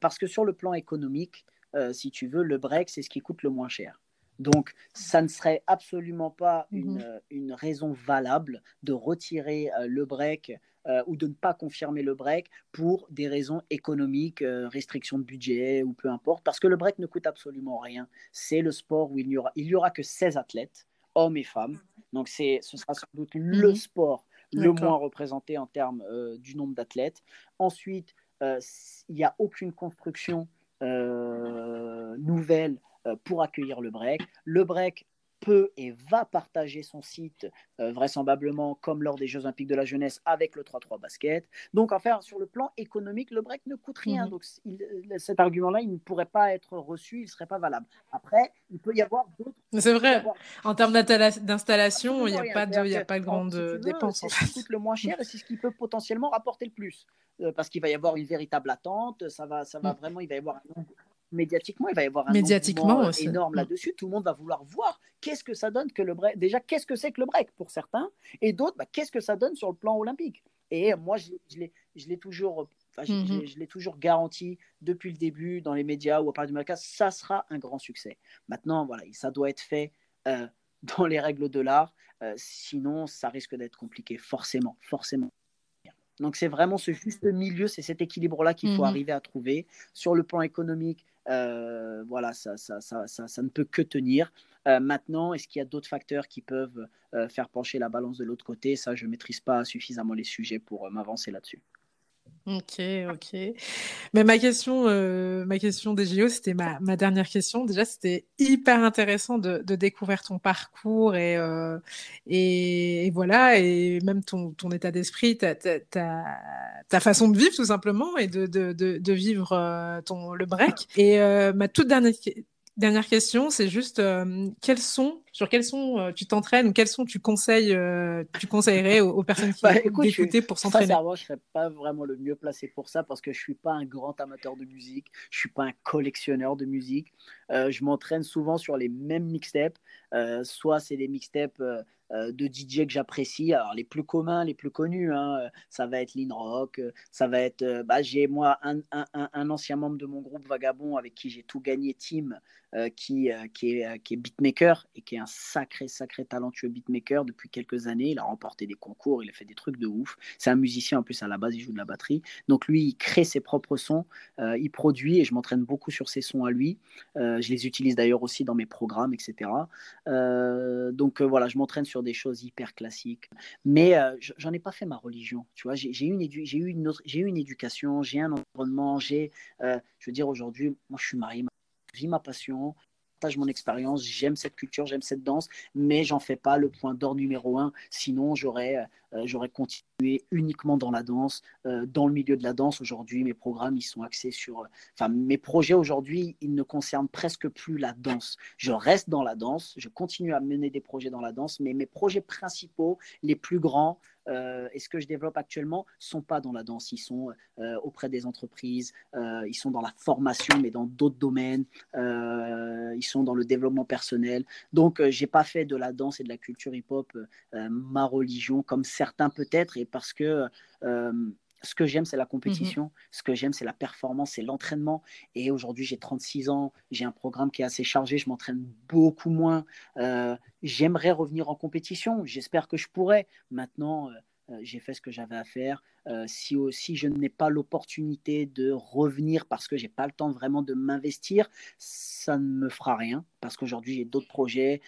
parce que sur le plan économique, si tu veux, le break c'est ce qui coûte le moins cher. Donc, ça ne serait absolument pas mmh une, une, raison valable de retirer le break euh, ou de ne pas confirmer le break pour des raisons économiques, euh, restrictions de budget ou peu importe, parce que le break ne coûte absolument rien. C'est le sport où il n'y aura, il y aura que 16 athlètes, hommes et femmes. Donc ce sera sans doute le mhm. sport le moins représenté en termes euh, du nombre d'athlètes. Ensuite, il n'y a aucune construction nouvelle pour accueillir le break. Le break peut et va partager son site, euh, vraisemblablement comme lors des Jeux Olympiques de la jeunesse, avec le 3-3 basket. Donc, enfin, sur le plan économique, le break ne coûte rien. Mhm. Donc, euh, cet argument-là, il ne pourrait pas être reçu, il ne serait pas valable. Après, il peut y avoir d'autres. C'est vrai. En termes d'installation, il n'y a, pas de, y a pas de grande dépense. C'est ce qui coûte le moins cher et c'est ce qui peut potentiellement rapporter le plus. Euh, parce qu'il va y avoir une véritable attente, ça va, ça va mm. vraiment, il va y avoir un médiatiquement, il va y avoir un médiatiquement énorme mm. là-dessus. Tout le monde va vouloir voir qu'est-ce que ça donne que le break. Déjà, qu'est-ce que c'est que le break pour certains, et d'autres, bah, qu'est-ce que ça donne sur le plan olympique? Et moi, je, je l'ai toujours, mm-hmm. je, l'ai toujours garanti depuis le début dans les médias ou à part du Malacas, ça sera un grand succès. Maintenant, voilà, ça doit être fait. Euh, dans les règles de l'art, euh, sinon ça risque d'être compliqué, forcément, forcément. Donc c'est vraiment ce juste milieu, c'est cet équilibre-là qu'il faut mm-hmm. arriver à trouver. Sur le plan économique, euh, voilà, ça, ça, ça, ça, ne peut que tenir. Euh, maintenant, est-ce qu'il y a d'autres facteurs qui peuvent euh, faire pencher la balance de l'autre côté? Ça, je ne maîtrise pas suffisamment les sujets pour m'avancer là-dessus. Ok, ok. Mais ma question, euh, ma question des JO, c'était ma, ma, dernière question. Déjà, c'était hyper intéressant de, de, découvrir ton parcours et, euh, et, voilà, et même ton, ton état d'esprit, ta, ta, ta, façon de vivre tout simplement et de, de, de vivre euh, ton, le break. Et euh, ma toute dernière, dernière question, c'est juste quels sont sur quels sons euh, tu t'entraînes ou quels sons tu conseilles, euh, tu conseillerais aux, personnes qui bah, d'écouter pour s'entraîner? Sincèrement, je serais pas vraiment le mieux placé pour ça parce que je suis pas un grand amateur de musique, je suis pas un collectionneur de musique. Euh, je m'entraîne souvent sur les mêmes mixtapes, soit c'est des mixtapes de DJ que j'apprécie. Alors les plus communs, les plus connus, hein, ça va être Lean Rock, ça va être, bah, j'ai moi un, un, un, ancien membre de mon groupe Vagabond avec qui j'ai tout gagné, Team, qui, qui, est, qui est beatmaker et qui est un sacré, sacré talentueux beatmaker depuis quelques années. Il a remporté des concours, il a fait des trucs de ouf. C'est un musicien en plus à la base, il joue de la batterie. Donc lui, il crée ses propres sons, euh, il produit et je m'entraîne beaucoup sur ses sons à lui. Euh, je les utilise d'ailleurs aussi dans mes programmes, etc. Euh, donc voilà, je m'entraîne sur des choses hyper classiques. Mais j'en ai pas fait ma religion. Tu vois, j'ai eu une, une, une éducation, j'ai un environnement, j'ai, je veux dire aujourd'hui, moi je suis marié, vis ma passion, partage mon expérience, j'aime cette culture, j'aime cette danse, mais j'en fais pas le point d'or numéro un. Sinon, j'aurais euh, j'aurais continué uniquement dans la danse, euh, dans le milieu de la danse. Aujourd'hui, mes programmes, ils sont axés sur... Euh, enfin, mes projets aujourd'hui, ils ne concernent presque plus la danse. Je reste dans la danse, je continue à mener des projets dans la danse, mais mes projets principaux, les plus grands, et ce que je développe actuellement sont pas dans la danse, ils sont auprès des entreprises, ils sont dans la formation, mais dans d'autres domaines, ils sont dans le développement personnel. Donc, j'ai pas fait de la danse et de la culture hip-hop ma religion comme certains peut-être, et parce que euh, ce que j'aime, c'est la compétition, mhm. ce que j'aime, c'est la performance, c'est l'entraînement. Et aujourd'hui, j'ai 36 ans, j'ai un programme qui est assez chargé, je m'entraîne beaucoup moins. Euh, j'aimerais revenir en compétition, j'espère que je pourrais. Maintenant, euh, j'ai fait ce que j'avais à faire. si aussi je n'ai pas l'opportunité de revenir parce que j'ai pas le temps vraiment de m'investir, ça ne me fera rien parce qu'aujourd'hui j'ai d'autres projets,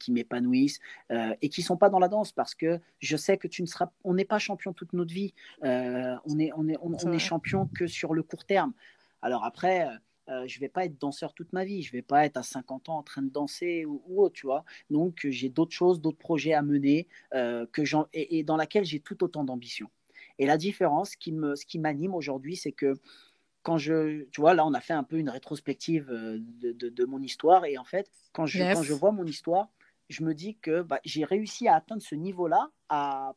qui m'épanouissent euh, et qui sont pas dans la danse parce que je sais que tu ne seras, on n'est pas champion toute notre vie, euh, on est on est on, est champion que sur le court terme. Alors après. Euh, je vais pas être danseur toute ma vie, je vais pas être à 50 ans en train de danser ou, autre, tu vois. Donc j'ai d'autres choses, d'autres projets à mener que et, et, dans laquelle j'ai tout autant d'ambition. Et la différence qui me, ce qui m'anime aujourd'hui, c'est que quand je, tu vois, là, on a fait un peu une rétrospective de, de, mon histoire. Et en fait, quand je, quand je vois mon histoire, je me dis que bah, j'ai réussi à atteindre ce niveau-là, à,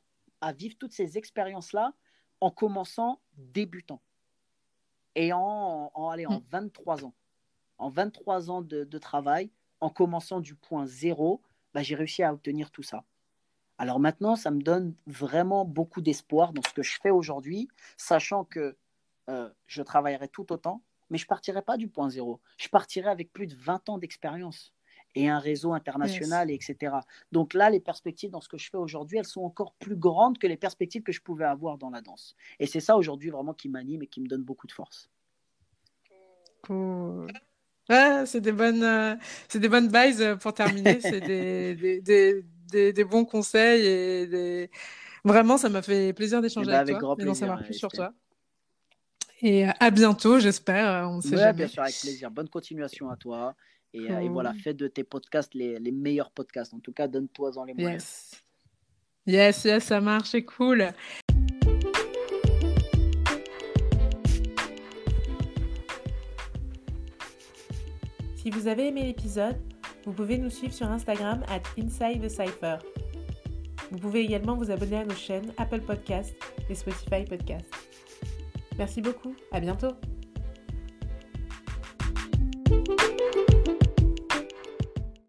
vivre toutes ces expériences-là en commençant débutant. Et en, en, en 23 mm. ans. En 23 ans de, travail, en commençant du point zéro, bah, j'ai réussi à obtenir tout ça. Alors maintenant, ça me donne vraiment beaucoup d'espoir dans ce que je fais aujourd'hui, sachant que euh, je travaillerai tout autant, mais je partirai pas du point zéro. Je partirai avec plus de 20 ans d'expérience et un réseau international, etc. Donc là, les perspectives dans ce que je fais aujourd'hui, elles sont encore plus grandes que les perspectives que je pouvais avoir dans la danse. Et c'est ça aujourd'hui vraiment qui m'anime et qui me donne beaucoup de force. Cool. c'est des bonnes, euh, c'est des bonnes bases euh, pour terminer. c'est des, des, des, des, bons conseils et des... vraiment, ça m'a fait plaisir d'échanger eh ben, avec, toi et d'en savoir plus sur toi. Et à bientôt, j'espère. On sait Bien sûr, avec plaisir. Bonne continuation à toi. Euh, et, voilà, fais de tes podcasts les, les, meilleurs podcasts. En tout cas, donne-toi-en les moyens. Yes. yes, yes, ça marche, c'est cool. Si vous avez aimé l'épisode, vous pouvez nous suivre sur Instagram at Inside Cypher. Vous pouvez également vous abonner à nos chaînes Apple Podcast et Spotify Podcast. Merci beaucoup, à bientôt